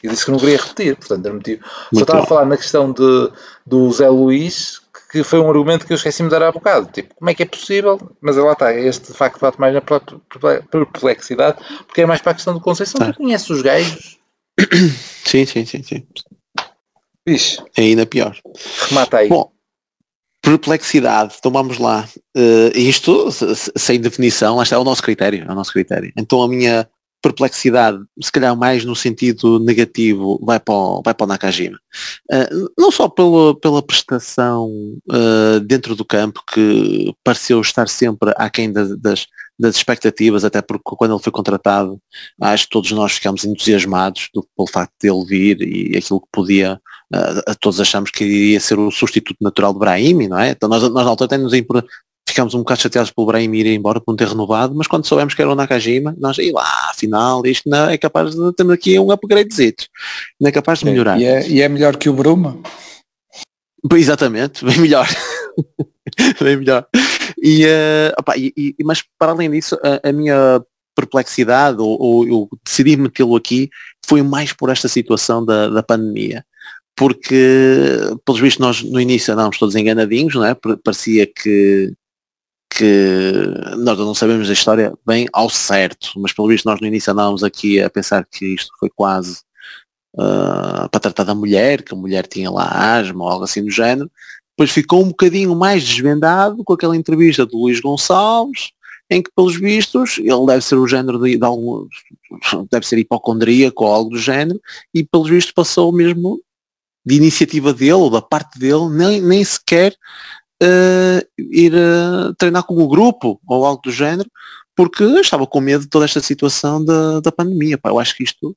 Eu disse que não queria repetir, portanto, eu meti. Só Muito estava bom. a falar na questão de, do Zé Luís, que- que foi um argumento que eu esqueci-me de dar há bocado. Tipo, como é que é possível? Mas lá está, este de facto bate mais na perple- perple- perplexidade, porque é mais para a questão do Conceição. Tá. Tu conheces os gajos? Sim, sim, sim, sim. É ainda pior. remata aí. Bom, perplexidade, então vamos lá. Eh, isto, se- se- sem definição, lá está é o nosso critério, é o nosso critério. Então a minha perplexidade, se calhar mais no sentido negativo, vai para o, vai para o Nakajima. Eh, não só pela, pela prestação eh, dentro do campo, que pareceu estar sempre aquém das, das, das expectativas, até porque quando ele foi contratado, acho que todos nós ficámos entusiasmados do, pelo facto dele vir e aquilo que podia Uh, todos achamos que iria ser o substituto natural de Brahimi, não é? Então nós, nós na altura até nos impor- ficámos um bocado chateados pelo Brahimi ir embora por não ter renovado, mas quando soubemos que era o Nakajima, nós, e lá, afinal, isto não é capaz de, temos aqui um upgradezito, não é capaz de melhorar. E é, e é melhor que o Bruma. Pois, Exatamente, bem melhor. bem melhor. E, eh, opá, e- e- mas para além disso, a, a minha perplexidade, ou, ou eu decidi metê-lo aqui, foi mais por esta situação da, da pandemia. Porque, pelos vistos, nós no início andávamos todos enganadinhos, não é? Par- Parecia que, que nós não sabemos a história bem ao certo, mas pelo visto nós no início andávamos aqui a pensar que isto foi quase ah, para tratar da mulher, que a mulher tinha lá asma ou algo assim do género. Depois ficou um bocadinho mais desvendado com aquela entrevista do Luís Gonçalves, em que pelos vistos ele deve ser o género de, de algum, deve ser hipocondríaco ou algo do género, e pelos vistos passou mesmo de iniciativa dele ou da parte dele, nem, nem sequer eh, ir eh, treinar com o grupo ou algo do género, porque estava com medo de toda esta situação da, da pandemia. Pá, eu acho que isto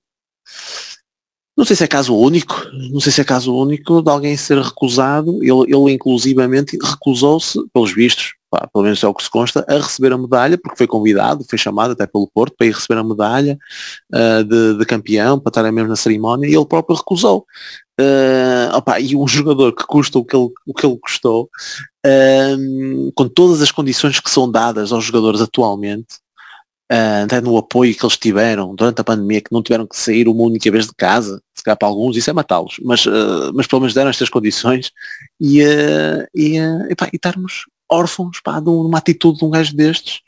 não sei se é caso único, não sei se é caso único de alguém ser recusado, ele, ele inclusivamente recusou-se, pelos vistos, pá, pelo menos é o que se consta, a receber a medalha, porque foi convidado, foi chamado até pelo Porto para ir receber a medalha ah, de, de campeão, para estar mesmo na cerimónia, e ele próprio recusou. Ah, opá, e um jogador que custa o que ele, o que ele custou, com todas as condições que são dadas aos jogadores atualmente, ah, até no apoio que eles tiveram durante a pandemia, que não tiveram que sair uma única vez de casa, se calhar para alguns isso é matá-los, mas, ah, mas pelo menos deram estas condições e, ah, e, epá, e estarmos órfãos pá, de uma atitude de um gajo destes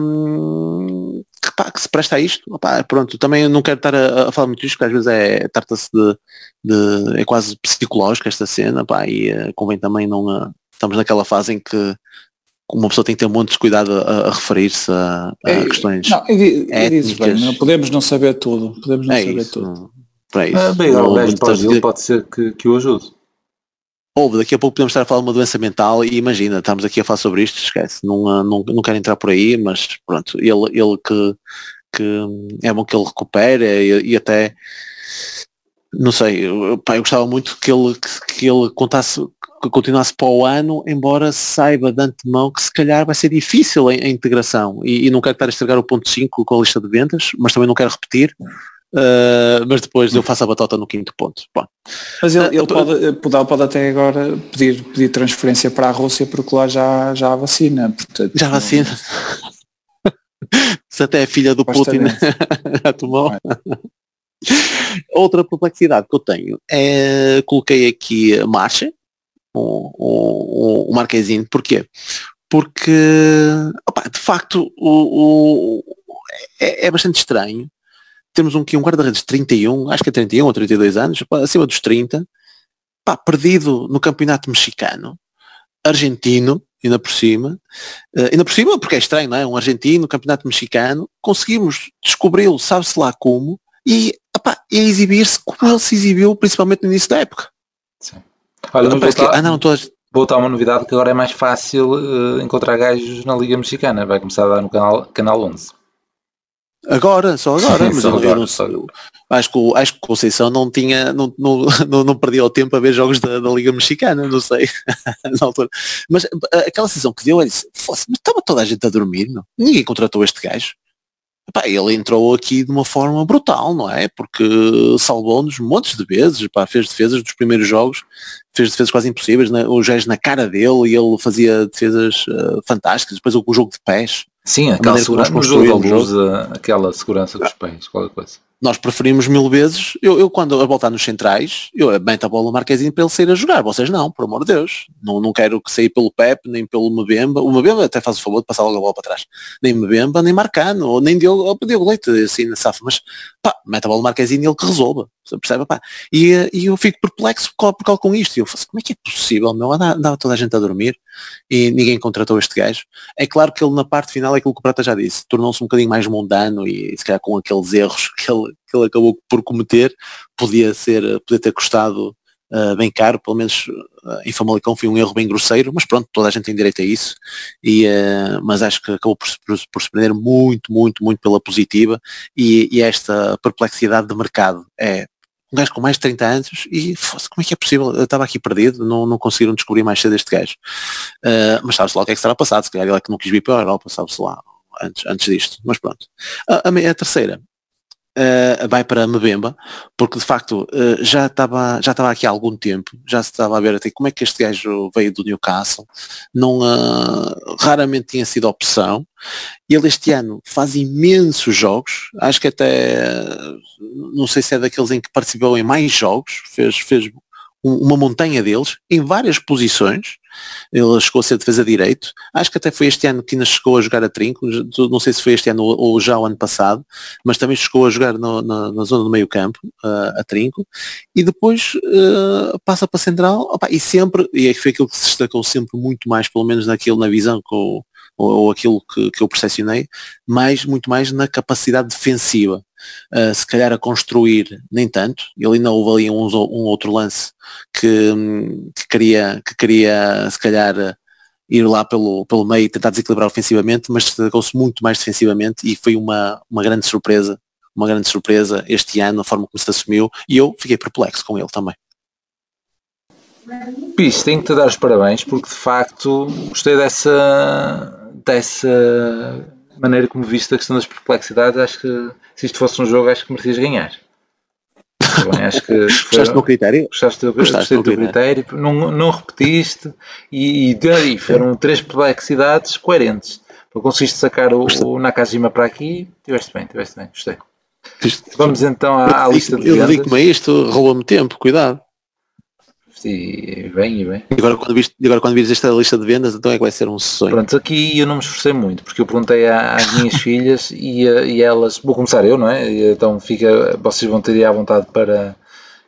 hum, que, pá, que se presta a isto. Opá, pronto, também não quero estar a, a falar muito disto, porque às vezes é trata-se de, de- é quase psicológico esta cena, pá, e ah, convém também não ah, estamos naquela fase em que uma pessoa tem que ter muito cuidado a, a referir-se a, a É, questões. Não, e, di- e dizes bem, não podemos não saber tudo. Podemos não é saber isso. tudo. não- para isso. Ah, bem, Não- o gajo dizer- pode ser que, que o ajude. Houve, daqui a pouco podemos estar a falar de uma doença mental e imagina, estamos aqui a falar sobre isto, esquece, não, ah, não, não quero entrar por aí, mas pronto, ele, ele que, que é bom que ele recupere e, e até não sei, eu, pá, eu gostava muito que ele, que, que ele contasse, que continuasse para o ano, embora saiba de antemão que se calhar vai ser difícil a, a integração e, e não quero estar a estragar o ponto 5 com a lista de vendas, mas também não quero repetir. Ah, mas depois eu faço a batota no quinto ponto. Bom, Mas ele, Ah, ele pode, pode, pode até agora pedir, pedir transferência para a Rússia porque lá já, já há vacina. Portanto, Já vacina. Se até a filha do Putin já tomou. Outra perplexidade que eu tenho é, coloquei aqui a marcha, o Marquezinho, porquê? Porque, opa, de facto, o, o é, é, bastante estranho. Temos um, um guarda-redes de 31, acho que é 31 ou 32 anos, acima dos 30, pá, perdido no campeonato mexicano, argentino, ainda por cima, uh, ainda por cima porque é estranho, não é? Um argentino, campeonato mexicano, conseguimos descobri-lo, sabe-se lá como, e, epá, e exibir-se como ele se exibiu, principalmente no início da época. Sim. Olha, não voltar, que, ah, não, vou uma novidade que agora é mais fácil uh, encontrar gajos na Liga Mexicana, vai começar a dar no canal, canal 11. Agora, só agora, mas eu, agora, não sei. Acho que, acho que Conceição não tinha, não, não, não, não perdia o tempo a ver jogos da, da Liga Mexicana, não sei, na altura. Mas aquela sensação que deu, ele disse, mas estava toda a gente a dormir, não? ninguém contratou este gajo. Epá, ele entrou aqui de uma forma brutal, não é? Porque salvou-nos montes de vezes, pá, fez defesas dos primeiros jogos, fez defesas quase impossíveis, né? o Gés na cara dele e ele fazia defesas uh, fantásticas, depois o, o jogo de pés. Sim, aquela segurança, no jogo, usa aquela segurança dos pés, qualquer coisa nós preferimos mil vezes, eu, eu quando a voltar nos centrais, eu meto a bola Marquezinho para ele sair a jogar, vocês não, por amor de Deus, não, não quero que saia pelo Pep, nem pelo Mbemba, o Mbemba até faz o favor de passar logo a bola para trás, nem Mbemba, nem Marcano, ou nem Diogo, Diogo Leite, assim na safa, mas pá, mete a bola Marquezinho e ele que resolva, percebe, pá, e, e eu fico perplexo por, com isto, e eu faço, como é que é possível, meu, andava toda a gente a dormir, e ninguém contratou este gajo, é claro que ele na parte final é aquilo que o Prata já disse, tornou-se um bocadinho mais mundano e se calhar com aqueles erros que ele que ele acabou por cometer podia ser, podia ter custado uh, bem caro, pelo menos uh, em Famalicão foi um erro bem grosseiro, mas pronto, toda a gente tem direito a isso, e, uh, mas acho que acabou por, por, por se prender muito, muito, muito pela positiva e, e esta perplexidade de mercado é um gajo com mais de 30 anos e fosse, como é que é possível? Eu estava aqui perdido, não, não conseguiram descobrir mais cedo este gajo. Mas sabe-se lá o que é que será passado, se calhar ele é que não quis vir para a Europa, sabe-se lá antes, antes disto. Mas pronto. A, a, a terceira uh, vai para Mbemba, porque de facto uh, já estava já estava aqui há algum tempo, já se estava a ver até como é que este gajo veio do Newcastle, não uh, raramente tinha sido opção. Ele este ano faz imensos jogos, acho que até não sei se é daqueles em que participou em mais jogos, fez, fez uma montanha deles em várias posições. Ele chegou a ser defesa direito. Acho que até foi este ano que ainda chegou a jogar a trinco. Não sei se foi este ano ou já o ano passado, mas também chegou a jogar no, na, na, zona do meio campo, uh, a trinco. E depois uh, passa para a central. Opa, e sempre, e é foi aquilo que se destacou sempre muito mais, pelo menos naquilo, na visão com, ou, ou aquilo que, que eu percepcionei, mais, muito mais na capacidade defensiva. Uh, se calhar a construir nem tanto, ele ainda houve ali um, um outro lance que, que, queria, que queria se calhar ir lá pelo, pelo meio e tentar desequilibrar ofensivamente, mas destacou-se muito mais defensivamente e foi uma, uma grande surpresa, uma grande surpresa este ano, a forma como se assumiu, e eu fiquei perplexo com ele também. Pis, tenho que te dar os parabéns porque de facto gostei dessa dessa maneira como viste a questão das perplexidades, acho que se isto fosse um jogo, acho que merecias ganhar. Bem, acho que gostaste do meu critério? Gostaste do, gostaste do, critério. Não, não repetiste e, e, e foram três perplexidades coerentes. Conseguiste sacar o, o, Nakajima para aqui, tiveste bem, tiveste bem, gostei. Vamos então à, à lista de Eu dedico-me a isto, roubou-me tempo, cuidado. E bem, e bem. E agora quando, viste, agora quando vires esta lista de vendas, então é que vai ser um sonho. Pronto, aqui eu não me esforcei muito, porque eu perguntei às minhas filhas e, eh, e elas, vou começar eu, não é? Então fica, vocês vão ter à vontade para,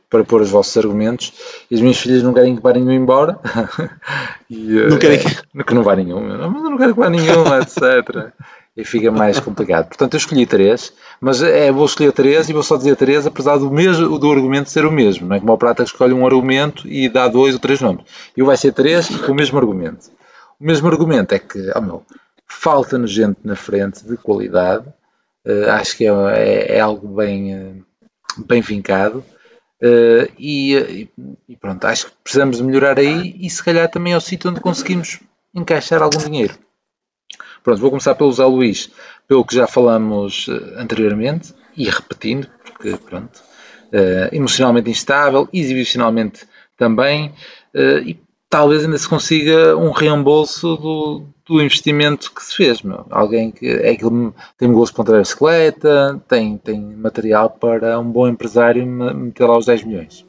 para pôr os vossos argumentos. E as minhas filhas não querem que vá nenhum embora. e, eh, não querem que... É, que não vá nenhum, mas eu não quero que vá nenhum, etc e fica mais complicado. Portanto, eu escolhi três, mas é, vou escolher três e vou só dizer três, apesar do, mesmo, do argumento ser o mesmo. Não é como o Prata que escolhe um argumento e dá dois ou três nomes. Eu vai ser três com o mesmo argumento. O mesmo argumento é que, oh meu, falta-nos gente na frente de qualidade. Uh, acho que é, é, é algo bem, uh, bem vincado. Uh, e, e, pronto, acho que precisamos de melhorar aí e se calhar também é o sítio onde conseguimos encaixar algum dinheiro. Pronto, vou começar pelo Zé Luís, pelo que já falamos eh, anteriormente e repetindo, porque pronto, uh, emocionalmente instável, exibicionalmente também, uh, e talvez ainda se consiga um reembolso do, do investimento que se fez. Meu. Alguém que é que tem gols contra a bicicleta, tem, tem material para um bom empresário meter lá os 10 milhões.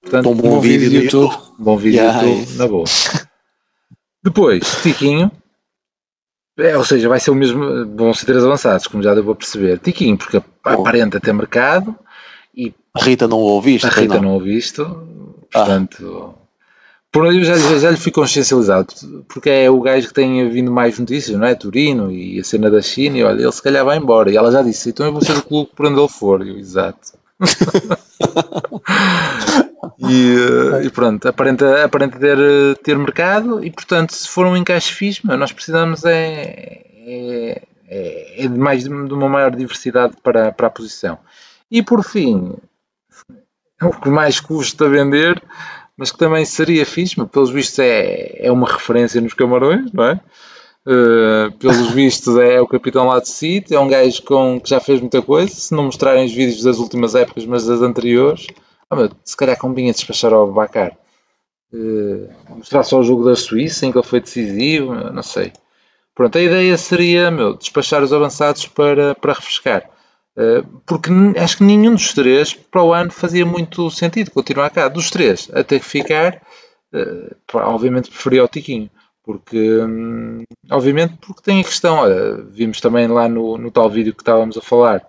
Portanto, um bom, bom vídeo do YouTube. YouTube. Um bom vídeo yeah, do YouTube, na boa. Depois, Tiquinho. É, ou seja, vai ser o mesmo. Vão ser três avançados, como já deu para perceber. Tiquinho, porque aparenta ter mercado. E a Rita não o ouviste? A Rita não, não ouvisto. Portanto. Ah por aí já, já, já lhe fui consciencializado, porque é o gajo que tem vindo mais notícias, não é? Turino e a cena da China, e olha, ele se calhar vai embora. E ela já disse, então eu vou ser o clube por onde ele for. Eu, exato. e, e, pronto, aparenta, aparenta ter, ter mercado e portanto se for um encaixe fixe, nós precisamos é, é, é, é de mais de uma maior diversidade para, para a posição. E por fim, o que mais custa vender mas que também seria fixe, mas pelos vistos é, é uma referência nos Camarões, não é? Uh, pelos vistos é o capitão lá de City, é um gajo com, que já fez muita coisa, se não mostrarem os vídeos das últimas épocas, mas das anteriores, ah, meu, se calhar convinha despachar ao Bacar. Uh, mostrar só o jogo da Suíça, em que ele foi decisivo, não sei. Pronto, a ideia seria, meu, despachar os avançados para, para refrescar. Eh, porque acho que nenhum dos três para o ano fazia muito sentido continuar cá. Dos três, até que ficar, eh, obviamente preferia o Tiquinho. Porque, hum, obviamente, porque tem a questão, olha, vimos também lá no, no tal vídeo que estávamos a falar,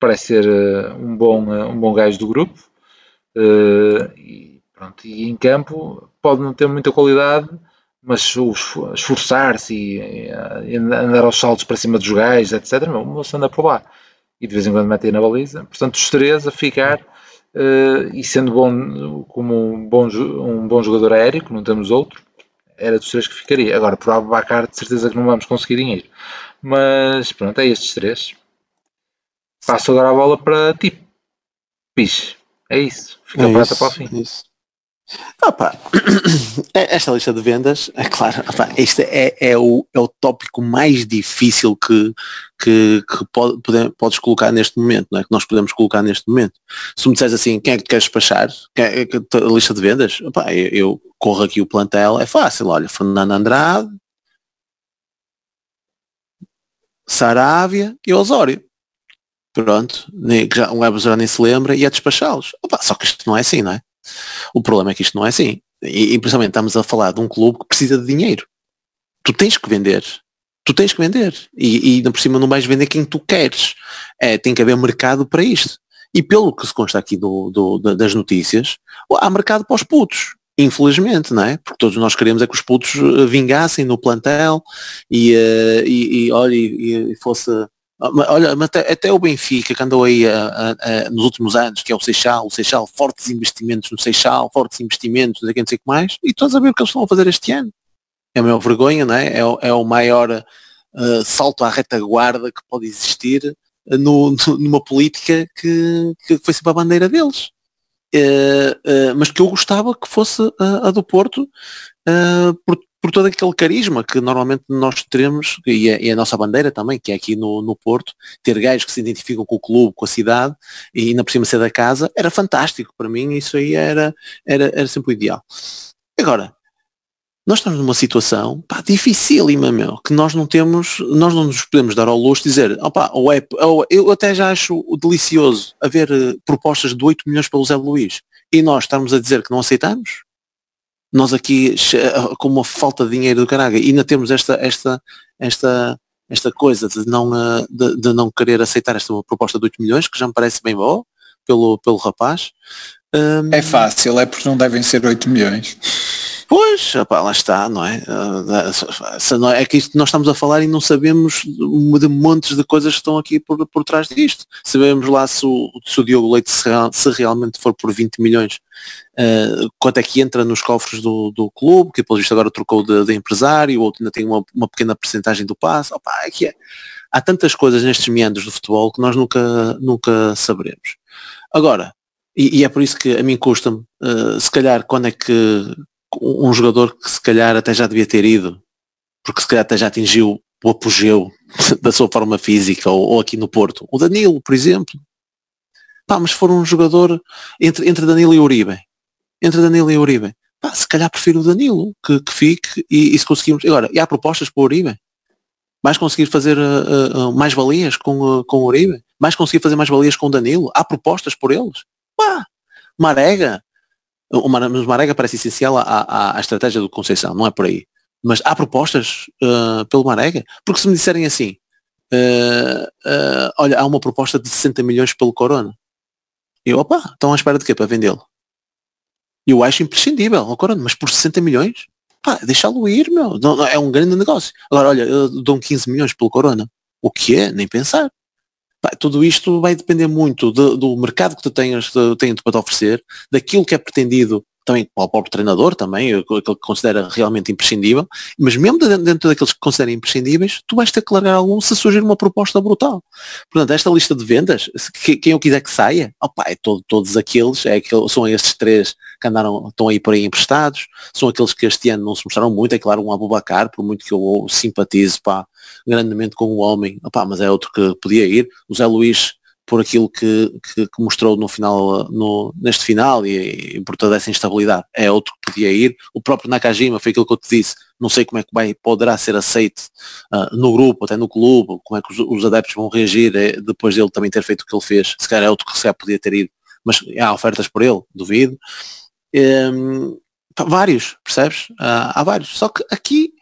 parece ser um bom, um bom gajo do grupo. E, pronto, e em campo pode não ter muita qualidade, mas esforçar-se e, e, andar aos saltos para cima dos gajos, etc. O moço anda por lá e de vez em quando metem na baliza. Portanto, os três a ficar uh, e sendo bom como um bom, um bom jogador aéreo, que não temos outro, era dos três que ficaria. Agora, por Abacar, de certeza que não vamos conseguir dinheiro. Mas pronto, é estes três. Passo agora a bola para ti. Piche. É isso. Fica é prata para o fim. Isso. Ah, pá. É, esta lista de vendas, é claro, opa, este é, é, o, é o tópico mais difícil que, que, que pode, pode, podes colocar neste momento, não é? que nós podemos colocar neste momento. Se me disseres assim, quem é que queres despachar? Quem é, a lista de vendas? Opa, eu, eu, corro aqui o plantel, é fácil, olha, Fernando Andrade, Saravia e Osório. Pronto, nem, já, um Ebro nem se lembra e é despachá-los. Só que isto não é assim, não é? O problema é que isto não é assim. E, e principalmente estamos a falar de um clube que precisa de dinheiro. Tu tens que vender. Tu tens que vender. E, e por cima não vais vender quem tu queres. É, tem que haver mercado para isto. E pelo que se consta aqui do, do, das notícias, há mercado para os putos. Infelizmente, não é? Porque todos nós queremos é que os putos eh, vingassem no plantel e, uh, e, e, olha, e, e fosse Olha, até, até o Benfica que andou aí a, a, a, nos últimos anos, que é o Seixal, o Seixal, fortes investimentos no Seixal, fortes investimentos, não sei, não sei o que mais, e todos a ver o que eles estão a fazer este ano. É a maior vergonha, não é? É, é o maior uh, salto à retaguarda que pode existir uh, no, no, numa política que, que foi sempre a bandeira deles. Uh, mas que eu gostava que fosse a do Porto, por, por todo aquele carisma que normalmente nós teremos, e a, e a, nossa bandeira também, que é aqui no, no Porto, ter gajos que se identificam com o clube, com a cidade, e ainda por cima ser da casa, era fantástico para mim, isso aí era, era, era sempre o ideal. Agora, nós estamos numa situação pá, dificílima, meu, que nós não temos, nós não nos podemos dar ao luxo de dizer, opa, ou é, ou eu até já acho delicioso haver uh, propostas de 8 milhões pelo Zé Luís, e nós estamos a dizer que não aceitamos, nós aqui com uma falta de dinheiro do caralho e ainda temos esta, esta, esta, esta coisa de não, eh, de, de, não querer aceitar esta proposta de 8 milhões, que já me parece bem boa pelo, pelo rapaz. Um, é fácil, é porque não devem ser 8 milhões. Pois, opa, lá está, não é? É que isto nós estamos a falar e não sabemos de montes de coisas que estão aqui por, por trás disto. Sabemos lá se o, se o Diogo Leite se, se realmente for por 20 milhões, uh, quanto é que entra nos cofres do, do clube, que pelo visto agora trocou de, de empresário, o outro ainda tem uma, uma pequena percentagem do passe. Opa, é que é. Há tantas coisas nestes meandros do futebol que nós nunca, nunca saberemos. Agora, e, e, é por isso que a mim custa-me, uh, se calhar, quando é que um jogador que se calhar até já devia ter ido, porque se calhar até já atingiu o apogeu da sua forma física, ou, ou aqui no Porto. O Danilo, por exemplo. Pá, mas for um jogador entre, entre Danilo e Uribe. Entre Danilo e Uribe. pá, se calhar prefiro o Danilo, que, que fique e, e, se conseguimos. Agora, e há propostas para o Uribe? Mais conseguir fazer uh, uh, mais valias com, uh, com o Uribe? Mais conseguir fazer mais valias com o Danilo? Há propostas por eles? Pá, Marega. O Marega parece essencial à, à, à, estratégia do Conceição, não é por aí. Mas há propostas pelo Marega? Porque se me disserem assim, olha, há uma proposta de 60 milhões pelo Corona. E opa, estão à espera de quê para vendê-lo? Eu acho imprescindível, oh, Corona, mas por 60 milhões? Pá, deixá-lo ir, meu. Não, não, é um grande negócio. Agora, olha, eu dou 15 milhões pelo Corona. O que é? Nem pensar. Tudo isto vai depender muito do, do mercado que tu tenhas, tenhas para te oferecer, daquilo que é pretendido também para o próprio treinador também, aquele que considera realmente imprescindível, mas mesmo dentro daqueles que consideram imprescindíveis, tu vais ter que largar algum se surgir uma proposta brutal. Portanto, esta lista de vendas, quem eu quiser que saia, opa, é todo, todos aqueles, é são estes três que andaram, estão aí por aí emprestados, são aqueles que este ano não se mostraram muito, é claro, um Abubacar, por muito que eu simpatize pá, grandemente com o homem, opa, mas é outro que podia ir, o Zé Luís por aquilo que, que, que, mostrou no final, no, neste final e, e, por toda essa instabilidade. É outro que podia ir. O próprio Nakajima foi aquilo que eu te disse. Não sei como é que vai, poderá ser aceito uh, no grupo, até no clube, como é que os, os adeptos vão reagir é, depois dele também ter feito o que ele fez. Se calhar é outro que se calhar podia ter ido, mas há ofertas por ele, duvido. Um, vários, percebes? Uh, há vários. Só que aqui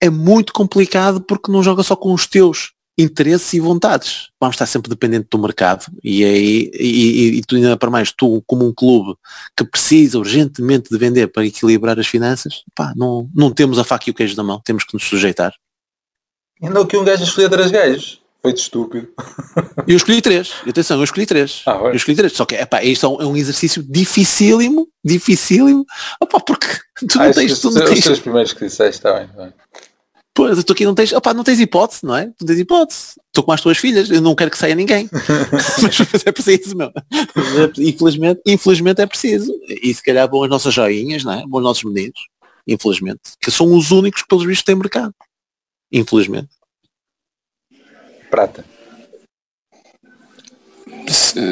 é muito complicado porque não joga só com os teus interesses e vontades. Vamos estar sempre dependente do mercado e aí e, e, tu ainda para mais tu como um clube que precisa urgentemente de vender para equilibrar as finanças, pá, não, não temos a faca e o queijo na mão, temos que nos sujeitar. Ainda que um gajo escolher três gajos. Foi de estúpido. Eu escolhi três. Atenção, eu escolhi três. Ah, eu escolhi três. Só que epá, isto é um, é exercício dificílimo, dificílimo. Opa, porque tu não ah, tens. Tu não tens... Os três primeiros que disseste, está bem. Está bem. Pô, tu aqui não tens, opa, não tens hipótese, não é? Não tens hipótese. Estou com as tuas filhas, eu não quero que saia ninguém. mas é preciso, meu. Infelizmente, infelizmente é preciso. E se calhar vão as nossas joinhas, não é? Bons nossos meninos, infelizmente. Que são os únicos que pelos vistos têm mercado. Infelizmente. Prata.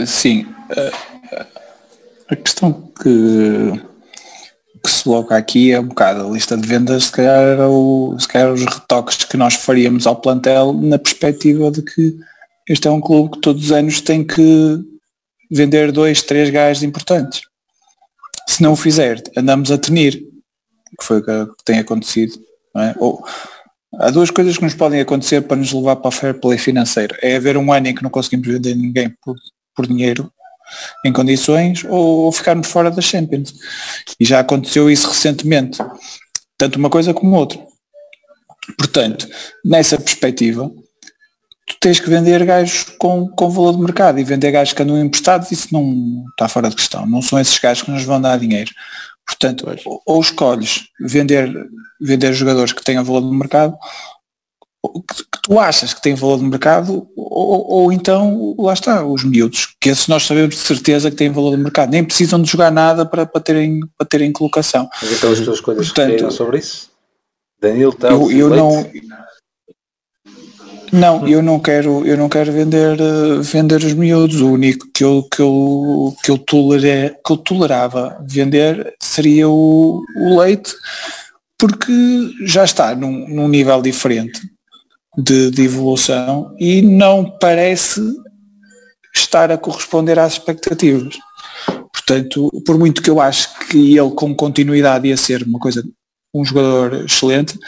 Sim. A questão que que se coloca aqui é um bocado a lista de vendas, se calhar, o, se calhar os retoques que nós faríamos ao plantel na perspectiva de que este é um clube que todos os anos tem que vender dois, três gajos importantes. Se não o fizer, andamos a tenir, que foi o que tem acontecido. É? Ou, há duas coisas que nos podem acontecer para nos levar para a fair play financeiro. É haver um ano em que não conseguimos vender ninguém por, por dinheiro em condições ou, ou ficarmos fora da Champions. E já aconteceu isso recentemente, tanto uma coisa como outra. Portanto, nessa perspectiva, tu tens que vender gajos com, com valor de mercado e vender gajos que andam emprestados, isso não está fora de questão. Não são esses gajos que nos vão dar dinheiro. Portanto, ou, ou escolhes vender, vender jogadores que tenham valor de mercado, que, tu achas que tem valor de mercado ou, ou, então lá está, os miúdos, que esses nós sabemos de certeza que têm valor de mercado, nem precisam de jogar nada para, para, terem, para terem colocação. Mas então as tuas coisas Portanto, sobre isso? Danilo eu, eu não não, eu não quero, eu não quero vender, vender os miúdos. O único que eu, que eu, que eu, tolerei, que eu tolerava vender seria o, o leite, porque já está num, num nível diferente de, de evolução e não parece estar a corresponder às expectativas. Portanto, por muito que eu acho que ele com continuidade ia ser uma coisa, um jogador excelente,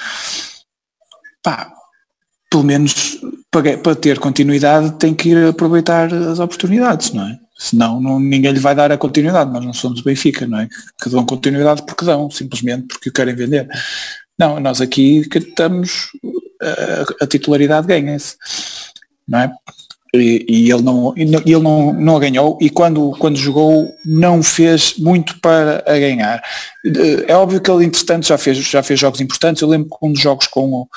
pá, pelo menos para, para ter continuidade tem que ir aproveitar as oportunidades, não é? Senão não, ninguém lhe vai dar a continuidade, nós não somos o Benfica, não é? Que dão continuidade porque dão, simplesmente porque o querem vender. Não, nós aqui estamos a, a titularidade ganha-se, não é? E, e, ele, não, ele não, não a ganhou e quando, quando jogou não fez muito para a ganhar. É óbvio que ele entretanto já fez, já fez jogos importantes, eu lembro que um dos jogos com o,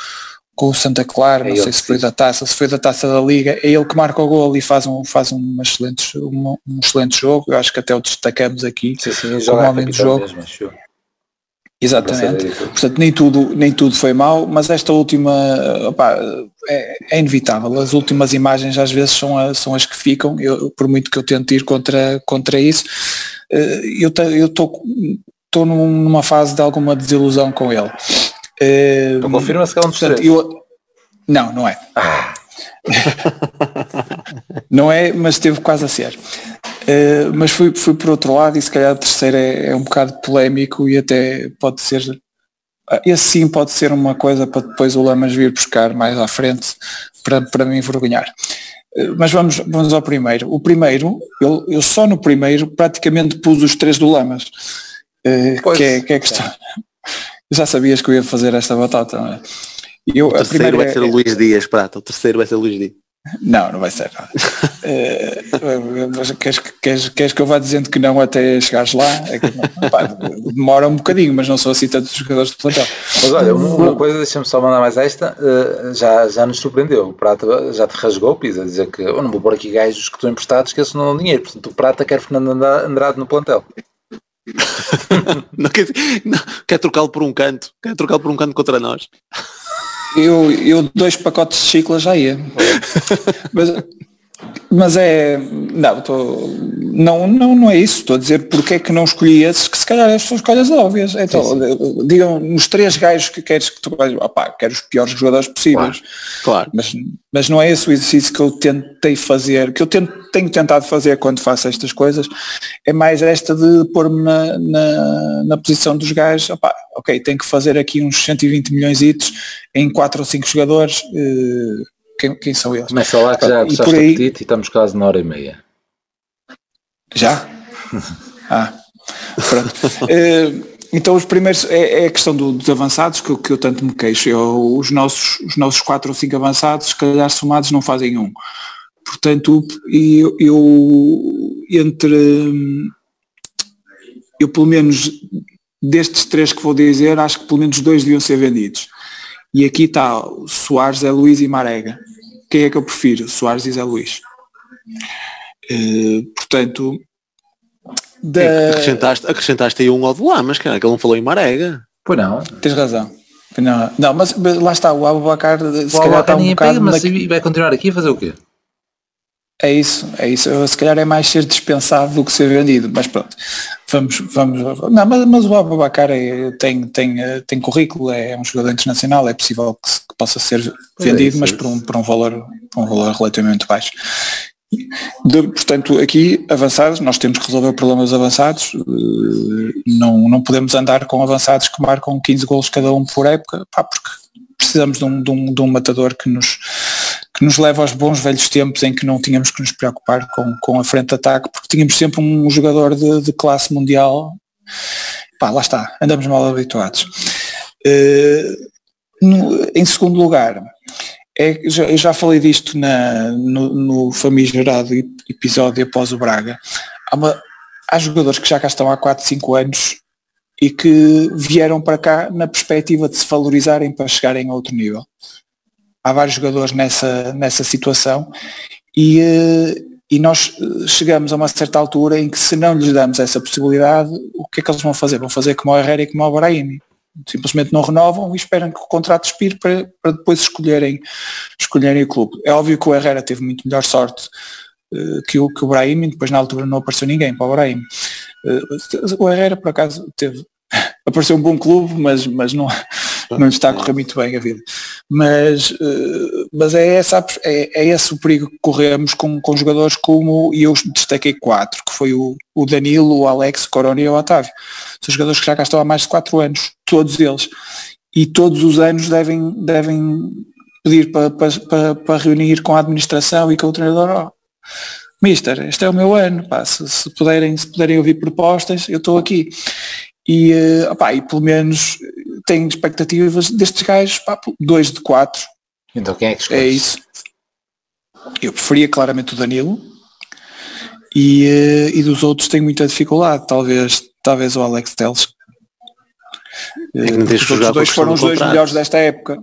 com o Santa Clara, é não sei se foi da taça, se foi da taça da Liga, é ele que marca o gol e faz um, faz um, excelente, um, um excelente jogo, eu acho que até o destacamos aqui sim, sim, como homem do jogo. Mesmo, Exatamente. Portanto, nem tudo, nem tudo foi mau, mas esta última opa, é, é, inevitável. As últimas imagens às vezes são, a, são as que ficam, eu, por muito que eu tente ir contra, contra isso. Eh, eu estou numa fase de alguma desilusão com ele. Então confirma-se que é um dos três. Eu, não, não é. Ah. não é, mas esteve quase a ser. Uh, mas fui, fui por outro lado e se calhar a terceira é, é um bocado polémico e até pode ser uh, esse sim pode ser uma coisa para depois o Lamas vir buscar mais à frente para, para me envergonhar. Uh, mas vamos, vamos ao primeiro. O primeiro, eu, eu só no primeiro praticamente pus os três do Lamas. que, é, que é questão. Já sabias que eu ia fazer esta batata, não é? Eu, o terceiro vai é, ser o Luís Dias, Prata. O terceiro vai ser o Luís Dias. Não, não vai ser. uh, queres, queres, queres que eu vá dizendo que não até chegares lá? É que, pá, demora um bocadinho, mas não sou assim tantos jogadores de plantel. Mas olha, uma coisa, deixa-me só mandar mais esta, uh, já, já nos surpreendeu. O Prata já te rasgou o piso a dizer que eu não vou pôr aqui gajos que estão emprestados que esses não dão dinheiro. Portanto, o Prata quer Fernando Andrade no plantel. não, quer, não, quer trocá-lo por um canto, quer trocá-lo por um canto contra nós. Eu, eu dois pacotes de chicla já ia. mas, mas é. Não, tô, não, não, não é isso. Estou a dizer porque é que não escolhi esses, que se calhar as suas escolhas óbvias. Então, sim. digam nos três gajos que queres que tu opá, quero os piores jogadores possíveis. Claro, claro. Mas, mas não é esse o exercício que eu tentei fazer, que eu tento, tenho tentado fazer quando faço estas coisas, é mais esta de pôr-me na, na, na, posição dos gajos, opá, ok, tenho que fazer aqui uns 120 milhões em quatro ou cinco jogadores. Eh, quem, quem são eles? Começa lá que já gostaste aí... e estamos quase na hora e meia. Já? ah, pronto. uh, então os primeiros é, é a questão do, dos avançados que, que, eu tanto me queixo. Eu, os, nossos, os nossos quatro ou cinco avançados, se calhar somados não fazem um. Portanto, eu, eu entre eu pelo menos destes três que vou dizer, acho que pelo menos dois deviam ser vendidos. E aqui está Soares, é Luís e Marega. Quem é que eu prefiro? Soares e Zé Luís. Uh, portanto, da... É acrescentaste, acrescentaste aí um ao de lá, mas cara, que ele não falou em Marega. Pois não. Tens razão. Não, não mas, mas lá está, o Abubacar se o calhar está um bocado... Pega, mas na... vai continuar aqui a fazer o quê? É isso, é isso. Se calhar é mais ser dispensado do que ser vendido, mas pronto. Vamos, vamos. Não, mas, mas o Ababacar é, tem, tem, tem currículo, é um jogador internacional, é possível que, que possa ser é vendido, é mas por um, por um valor, por um valor relativamente baixo. De, portanto, aqui avançados, nós temos que resolver problemas avançados, eh, não, não podemos andar com avançados que marcam 15 golos cada um por época, pá, porque precisamos de um, de um, de um matador que nos, que nos leva aos bons velhos tempos em que não tínhamos que nos preocupar com, com a frente de ataque, porque tínhamos sempre um jogador de, de classe mundial. Pá, lá está, andamos mal habituados. Uh, no, em segundo lugar, é, já, eu já falei disto na, no, no famigerado episódio após o Braga. Há, uma, há jogadores que já cá estão há 4, 5 anos e que vieram para cá na perspectiva de se valorizarem para chegarem a outro nível. Há vários jogadores nessa, nessa situação e, eh, e nós chegamos a uma certa altura em que se não lhes damos essa possibilidade, o que é que eles vão fazer? Vão fazer como o Herrera e como o Brahimi simplesmente não renovam e esperam que o contrato expire para, para depois escolherem, escolherem o clube. É óbvio que o Herrera teve muito melhor sorte uh, que, o, que o Brahim, depois na altura não apareceu ninguém para o Brahim. O Herrera por acaso teve, apareceu um bom clube, mas, mas não, não está a correr muito bem a vida. Mas, uh, mas é, essa, é, é esse o perigo que corremos com, com jogadores como, e eu destaquei quatro, que foi o, o Danilo, o Alex, o Corona e o Otávio. São jogadores que já cá estão há mais de quatro anos, todos eles. E todos os anos devem, devem pedir para, para, para, reunir com a administração e com o treinador. Oh, Mister, este é o meu ano, pá, se, se, puderem, se puderem ouvir propostas, eu estou aqui. E, uh, opá, e pelo menos tenho expectativas destes gajos, pá, dois de quatro. Então quem é que escolhes? É isso. Eu preferia claramente o Danilo e, uh, e dos outros tenho muita dificuldade, talvez, talvez o Alex Teles. É que os outros dois foram os dois melhores desta época.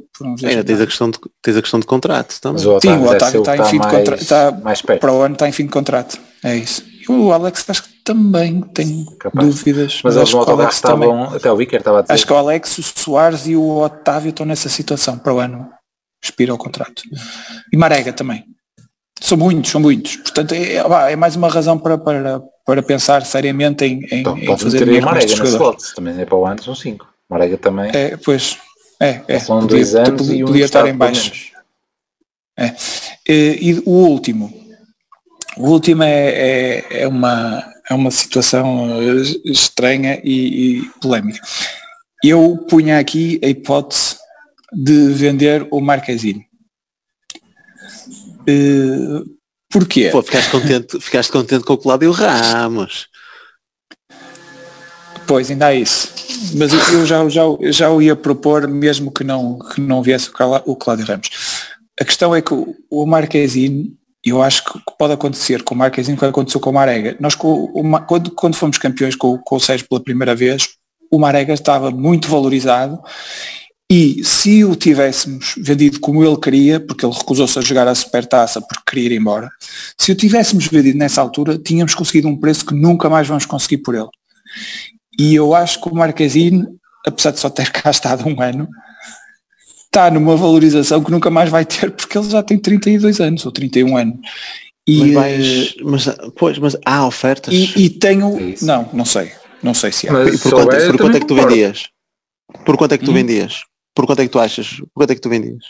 Ainda tens a, questão de, tens a questão de contrato também. o Sim, o Otávio está em fim de contrato. Está, para o ano está em fim de contrato. É isso. E o Alex acho que também tem Capaz. dúvidas. Mas, mas eles no Alex estavam, até o Vicker estava a dizer. Acho que o Alex, o Soares e o Otávio estão nessa situação para o ano. Expira o contrato. E Marega também. São muitos, são muitos. Portanto, é, é mais uma razão para, para, para pensar seriamente em, em, Então, em fazer dinheiro Marega na jogadores. também é para o ano, são 5. Marega também. É, pois, é, é. São podia, dois anos podia e um podia estar em baixo. menos. E, e o último. O último é, é, é uma, é uma situação eh, estranha e, e polémica. Eu punha aqui a hipótese de vender o Marquezine. Eh, porquê? Pô, ficaste contente, ficaste contente com o Cláudio Ramos. Pois, ainda há isso. Mas eu já, já, já o ia propor mesmo que não, que não viesse o Clá- o Cláudio Ramos. A questão é que o, o Marquezine, eu acho que pode acontecer com o Marquezine o que aconteceu com o Marega. Nós com o quando, quando fomos campeões com, com o Sérgio pela primeira vez, o Marega estava muito valorizado e se o tivéssemos vendido como ele queria, porque ele recusou-se a jogar a supertaça porque queria ir embora, se o tivéssemos vendido nessa altura, tínhamos conseguido um preço que nunca mais vamos conseguir por ele. E eu acho que o Marquezine, apesar de só ter cá estado um ano, está numa valorização que nunca mais vai ter porque ele já tem 32 anos ou 31 anos. E, Mas, eh, vais, mas, pois, mas há ofertas. e, e tenho. É. Não, não sei. Não sei se há. Mas E por quanto, houver, por quanto é que tu concordo. vendias? Por quanto é que tu Hum? vendias? Por quanto é que tu achas? Por quanto é que tu vendias?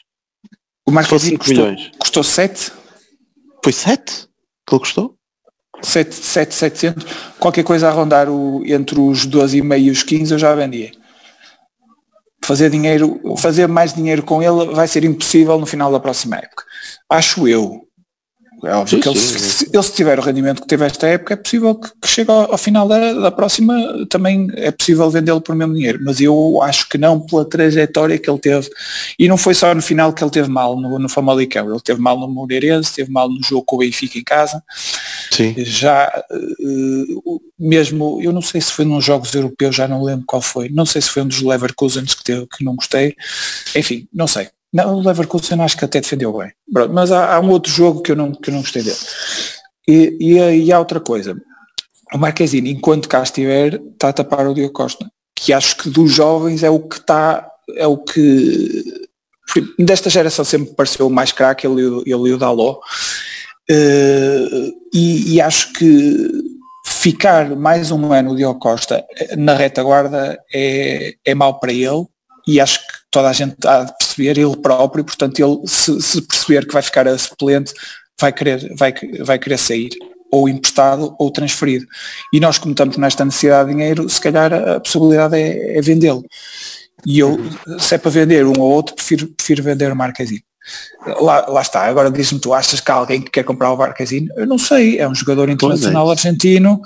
O Marquezine 5 custou, milhões. custou 7, Foi 7 que ele custou? 7, 7, 700. Qualquer coisa a rondar o, entre os 12,5 e os 15 eu já vendia. Fazer dinheiro, fazer mais dinheiro com ele vai ser impossível no final da próxima época. Acho eu. É óbvio Sim, que ele, sim, ele se tiver o rendimento que teve esta época, é possível que, que chegue ao, ao final da, da próxima, também é possível vendê-lo por mesmo dinheiro. Mas eu acho que não pela trajetória que ele teve. E não foi só no final que ele teve mal no, no Famalicão. Ele teve mal no Moreirense, teve mal no jogo com o Benfica em casa Sim. já eh, mesmo, eu não sei se foi nos jogos europeus, já não lembro qual foi, não sei se foi um dos Leverkusens que, teve, que não gostei, enfim, não sei. Não, o Leverkusen acho que até defendeu bem, mas há, há um outro jogo que eu não, que eu não gostei dele. E, e, e há outra coisa, o Marquezine, enquanto cá estiver, está a tapar o Diogo Costa, que acho que dos jovens é o que está, é o que desta geração sempre pareceu o mais craque, ele, ele e o Daló, eh, e, e acho que ficar mais um ano o Diogo Costa eh, na retaguarda é, é mau para ele e acho que toda a gente há de perceber, ele próprio, portanto ele se, se perceber que vai ficar a suplente vai querer, vai, vai querer sair ou emprestado ou transferido. E nós como estamos nesta necessidade de dinheiro, se calhar a possibilidade é, é vendê-lo. E eu, se é para vender um ou outro, prefiro, prefiro vender o Marquezine. Lá, lá está, agora diz-me, tu achas que há alguém que quer comprar o Marquezine? Eu não sei, é um jogador internacional argentino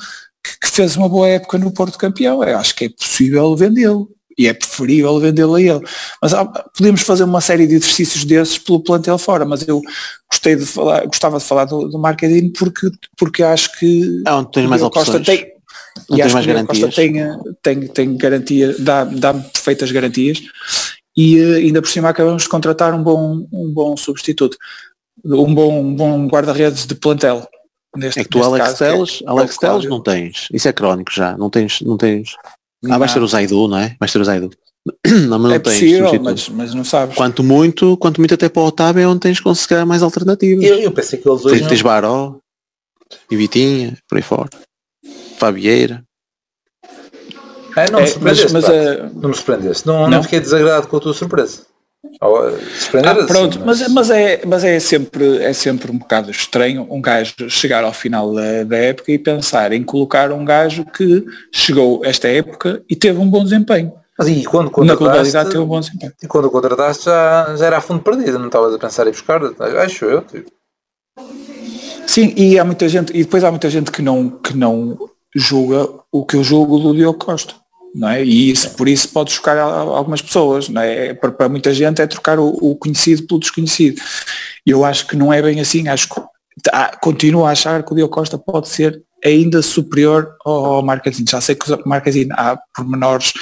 que, que fez uma boa época no Porto Campeão. Eu acho que é possível vendê-lo e é preferível vendê-lo a ele. Mas há, podemos fazer uma série de exercícios desses pelo plantel fora, mas eu gostei de falar, gostava de falar do, do Marquezine porque, porque acho que É onde tens mais o Diogo Costa opções. tem, Não e acho mais que Diogo Costa garantias. tem, eh, tem, tem garantia, dá, dá perfeitas garantias e eh, ainda por cima acabamos de contratar um bom, um bom substituto, um bom, um bom guarda-redes de plantel. Neste, É que tu Alex caso, é- Teles, é Alex Teles Cláudio. não tens. Isso é crónico já. Não tens, não tens. Ah, vais Não. ter o Zaidu, não é? Vais ter o Zaidu. Não, mas não é tens possível, mas, mas não sabes. Quanto muito, quanto muito até para o Otávio é onde tens que conseguir mais alternativas. Eu, eu pensei que eles hoje Tens, tens Baró e Vitinha, por aí fora. Fabieira. não, não É, me surpreendeste, mas, mas, não me surpreendeste. Não, não. Não? fiquei desagradado com a tua surpresa. Eh, Ah, assim, pronto, mas, mas, é, mas é, sempre, é sempre um bocado estranho um gajo chegar ao final da, da época e pensar em colocar um gajo que chegou esta época e teve um bom desempenho. Mas e quando Na contrataste, globalidade teve um bom desempenho. e quando o contrataste já, já era a fundo perdido, não estavas a pensar em buscar, acho eu. Tipo. Sim, e há muita gente, e depois há muita gente que não, que não julga o que eu julgo do Diogo Costa. Não é? E isso, por isso pode chocar algumas pessoas. Não é? Para, para muita gente é trocar o, o conhecido pelo desconhecido. Eu acho que não é bem assim. Acho que ah, continuo a achar que o Diogo Costa pode ser ainda superior ao, ao Marquezine. Já sei que o Marquezine há pormenores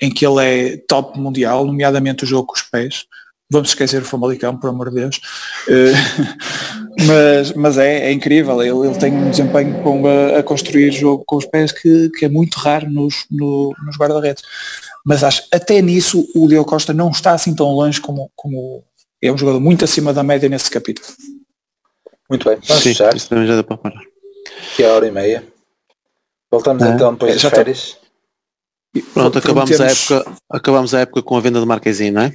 em que ele é top mundial, nomeadamente o jogo com os pés. Vamos esquecer o Famalicão, por amor de Deus. Eh, mas mas é, é incrível, ele, ele tem um desempenho com a, a construir jogo com os pés que, que é muito raro nos, no- nos guarda-redes. Mas acho até nisso o Diogo Costa não está assim tão longe como, como é um jogador muito acima da média nesse capítulo. Muito bem, vamos Sim, fechar, isso também já dá para parar. que é a hora e meia. Voltamos É. então depois É, das tá- férias. E Pronto, acabamos a, época, acabamos a época com a venda de Marquezinho, não é?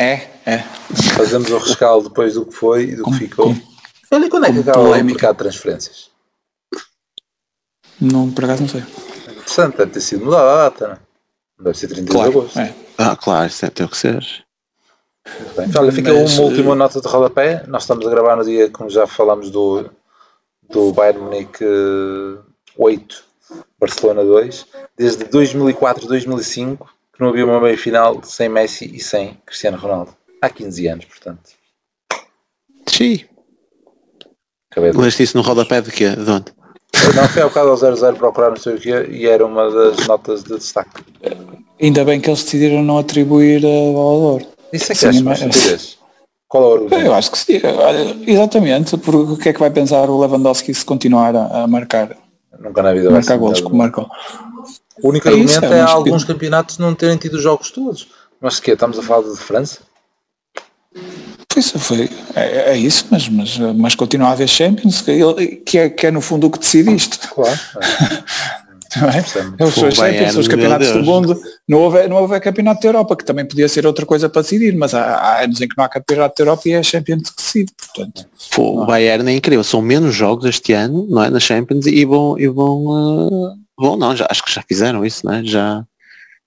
É, é. Fazemos o rescaldo depois do que foi e do que Com- ficou. com- Olha, quando é que acaba o mercado de transferências? Não, por acaso não sei. Interessante, deve ter sido mudada a data, não é? Deve ser 31 de Claro. agosto. É. Ah, claro, isso deve ter que ser. Muito bem. Olha, fica Mas, uma última eh, nota de rodapé. Nós estamos a gravar no dia, como já falamos, do, do Bayern Munique eh, 8, Barcelona 2. Desde 2004, 2005, que não havia uma meia-final sem Messi e sem Cristiano Ronaldo. Há 15 anos, portanto. Sim. Acabei de... Leste isso no rodapé de quê? De onde? Não, fui ao bocado ao 00 procurar não sei o quê e era uma das notas de destaque. Ainda bem que eles decidiram não atribuir a bola de ouro. Isso é que Sim, acho mas-. Qual é o argumento? Eu acho que sim. Olha, Exatamente, porque o que é que vai pensar o Lewandowski se continuar a, a marcar, Nunca na vida vai marcar golos como marcou? O único É isso, argumento é é, uma alguns campeonatos não terem tido os jogos todos. Mas que Estamos a falar de França? Pois foi, é, é isso, mas, mas, mas continua a haver Champions, que, ele- que é, que é no fundo o que decide isto. Claro. Não é? Percebe. É os Bayern, Champions, os campeonatos do mundo. Não houve, não houve campeonato da Europa, que também podia ser outra coisa para decidir, mas há, há anos em que não há campeonato da Europa e é a Champions que decide, portanto. Pô, o Bayern é incrível. São menos jogos este ano, não é? Na Champions e vão, e vão, eh, vão não, já, acho que já fizeram isso, não é? Já,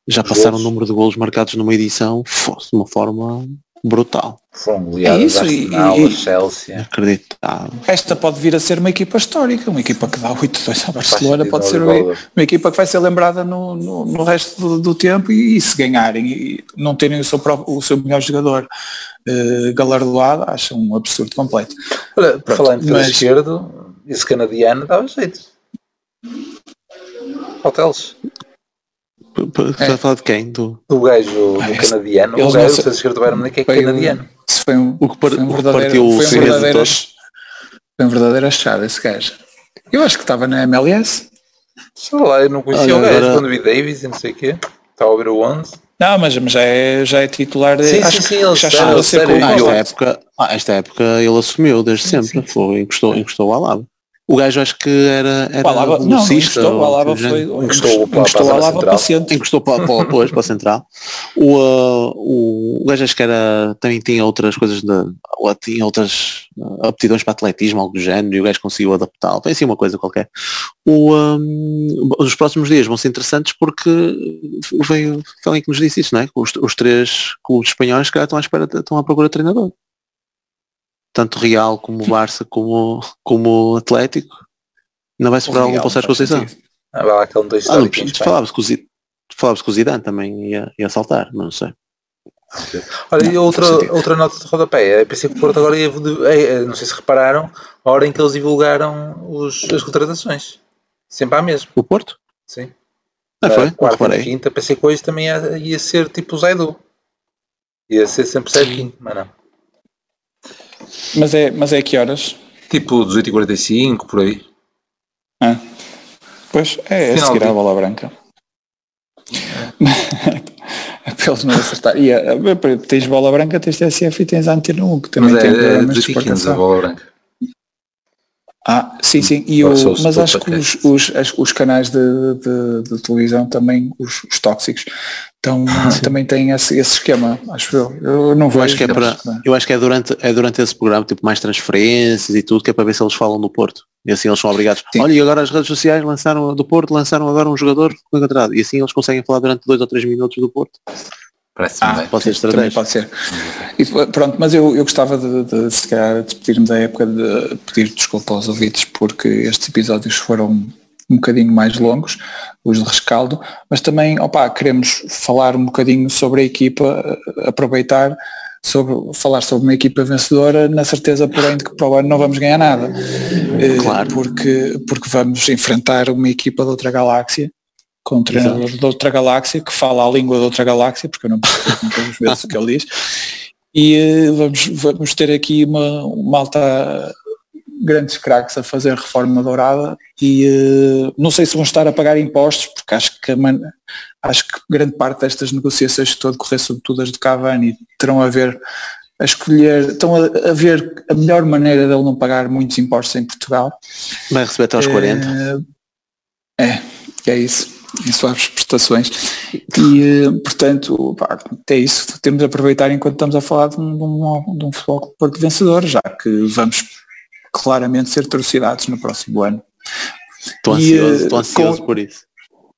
já Os passaram o número de golos marcados numa edição fosse de uma forma brutal. Foram goleadas É isso, Arsenal, e- a e- Chelsea. Acreditável. Esta pode vir a ser uma equipa histórica, uma equipa que dá 8-2 à Barcelona, pode ser uma, uma equipa que vai ser lembrada no, no, no resto do, do tempo e, se ganharem e não terem o seu, próprio, o seu melhor jogador eh, galardoado, acho um absurdo completo. Olha, por Pronto, falar em mas- esquerdo, esse canadiano dava jeito. P- Estás a falar de quem? Do, O gajo do Ah, canadiano, o eles não gajo do se- do Bayern Munique é canadiano. Isso foi um, o que, par, foi um o que verdadeiro, partiu o foi um segredo verdadeiro, todo. foi um verdadeiro achado esse gajo. Eu acho que estava na MLS. Sei lá, eu não conhecia Olha, o gajo quando vi Davis e não sei o quê. Está a ouvir o 11. Não, mas, mas já, é, já é titular. de- Sim, acho sim, que sim, ele já chegou a ser sério, com o Ah, esta época, ah, esta época ele assumiu desde sempre. Foi, encostou, encostou ao Alaba. O gajo acho que era, era O Alaba, não, encostou, o Alaba foi. Encostou para- encostou o Alaba paciente. encostou para, para, depois, para a central. O, uh, o, o gajo acho que era, também tinha outras coisas, de, ou tinha outras uh, aptidões para atletismo, algo do género, e o gajo conseguiu adaptá-lo. Foi assim uma coisa qualquer. O, um, os próximos dias vão ser interessantes porque veio, alguém que nos disse isso, não é? Os, os três clubes espanhóis que estão à espera, estão à procura de treinador. Tanto Real como Barça como, como Atlético. Não vai sobrar algum para o Sérgio Conceição. Ah, vai lá que ele não tem Ah, não, falava-se que o Zidane, falava-se que o Zidane também ia, ia saltar, mas não sei. Olha, e Não, outra, faz sentido. outra nota de rodapé. Eu pensei que o Porto agora ia. é, é, Não sei se repararam, a hora em que eles divulgaram os, as contratações. Sempre à mesma. O Porto? Sim. Ah, foi? Quarta e quinta, pensei que hoje também ia, ia ser tipo o Zaidu. Ia ser sempre certinho, mas não. Mas é, mas é que horas? Tipo 18h45, por aí. Ah. Pois é, é Final seguir de- à bola branca. Para eles não acertar. E, eh, tens bola branca, tens TSF e tens a Antena 1, que também Mas tem é, é programas de 18h15 a bola branca. Ah, sim, sim. E o, mas acho que os, os, os canais de, de- de televisão também, os, os tóxicos, então, também têm esse, esse esquema, acho eu. Eu não Eu vejo. acho que é para, mas- eu acho que é durante, é durante esse programa, tipo mais transferências e tudo, que é para ver se eles falam do Porto. E assim eles são obrigados. Sim. Olha, e agora as redes sociais lançaram do Porto, lançaram agora um jogador que foi encontrado. E assim eles conseguem falar durante dois ou três minutos do Porto. Parece-me Ah, bem. Pode ser Também estratégia. pode ser. E, pronto, mas eu, eu gostava de, de, se calhar, despedir-me da época de pedir desculpa aos ouvintes porque estes episódios foram um bocadinho mais longos, os de rescaldo, mas também, opa, queremos falar um bocadinho sobre a equipa, eh, aproveitar sobre falar sobre uma equipa vencedora na certeza porém de que para o ano não vamos ganhar nada. Eh, Claro. porque, porque vamos enfrentar uma equipa de outra galáxia com um treinador de outra galáxia que fala a língua de outra galáxia porque eu não percebo muitas vezes o que ele diz. E eh, vamos, vamos ter aqui uma, uma alta grandes craques a fazer reforma dourada e eh, não sei se vão estar a pagar impostos porque acho que man- acho que grande parte destas negociações que estão a decorrer sobretudo as de Cavani terão a ver a escolher, estão a, a ver a melhor maneira dele não pagar muitos impostos em Portugal. Vai receber até aos 40. Eh, É, é isso. Em suaves prestações e portanto pá, é isso. Temos de aproveitar enquanto estamos a falar de um, de um, de um futebol Porto vencedor já que vamos claramente ser atrocidades no próximo ano. Estou ansioso, estou ansioso com, por isso.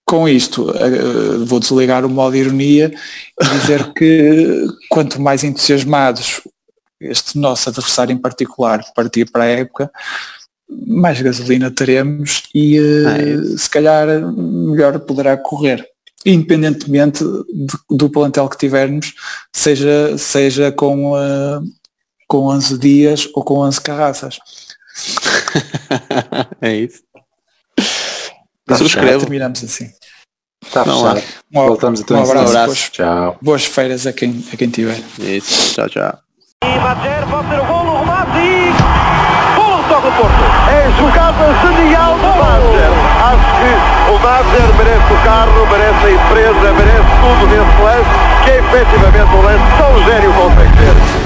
com isto uh, vou desligar o modo ironia e dizer que quanto mais entusiasmados este nosso adversário em particular partir para a época mais gasolina teremos e uh, se calhar melhor poderá correr. Independentemente de, do plantel que tivermos seja, seja com, uh, com 11 dias ou com 11 carraças é isso tá Subscrevo. terminamos assim Está fechado. Um, Voltamos então um abraço. Um abraço. Tchau. Boas feiras a quem, a quem tiver. Isso. Tchau, tchau. E Madger pode ser o gol no remate e toca o Porto. É jogada genial do Madger. Acho que o Madger merece o carro, merece a empresa, merece tudo nesse lance, que é efetivamente um lance tão gênio consegue.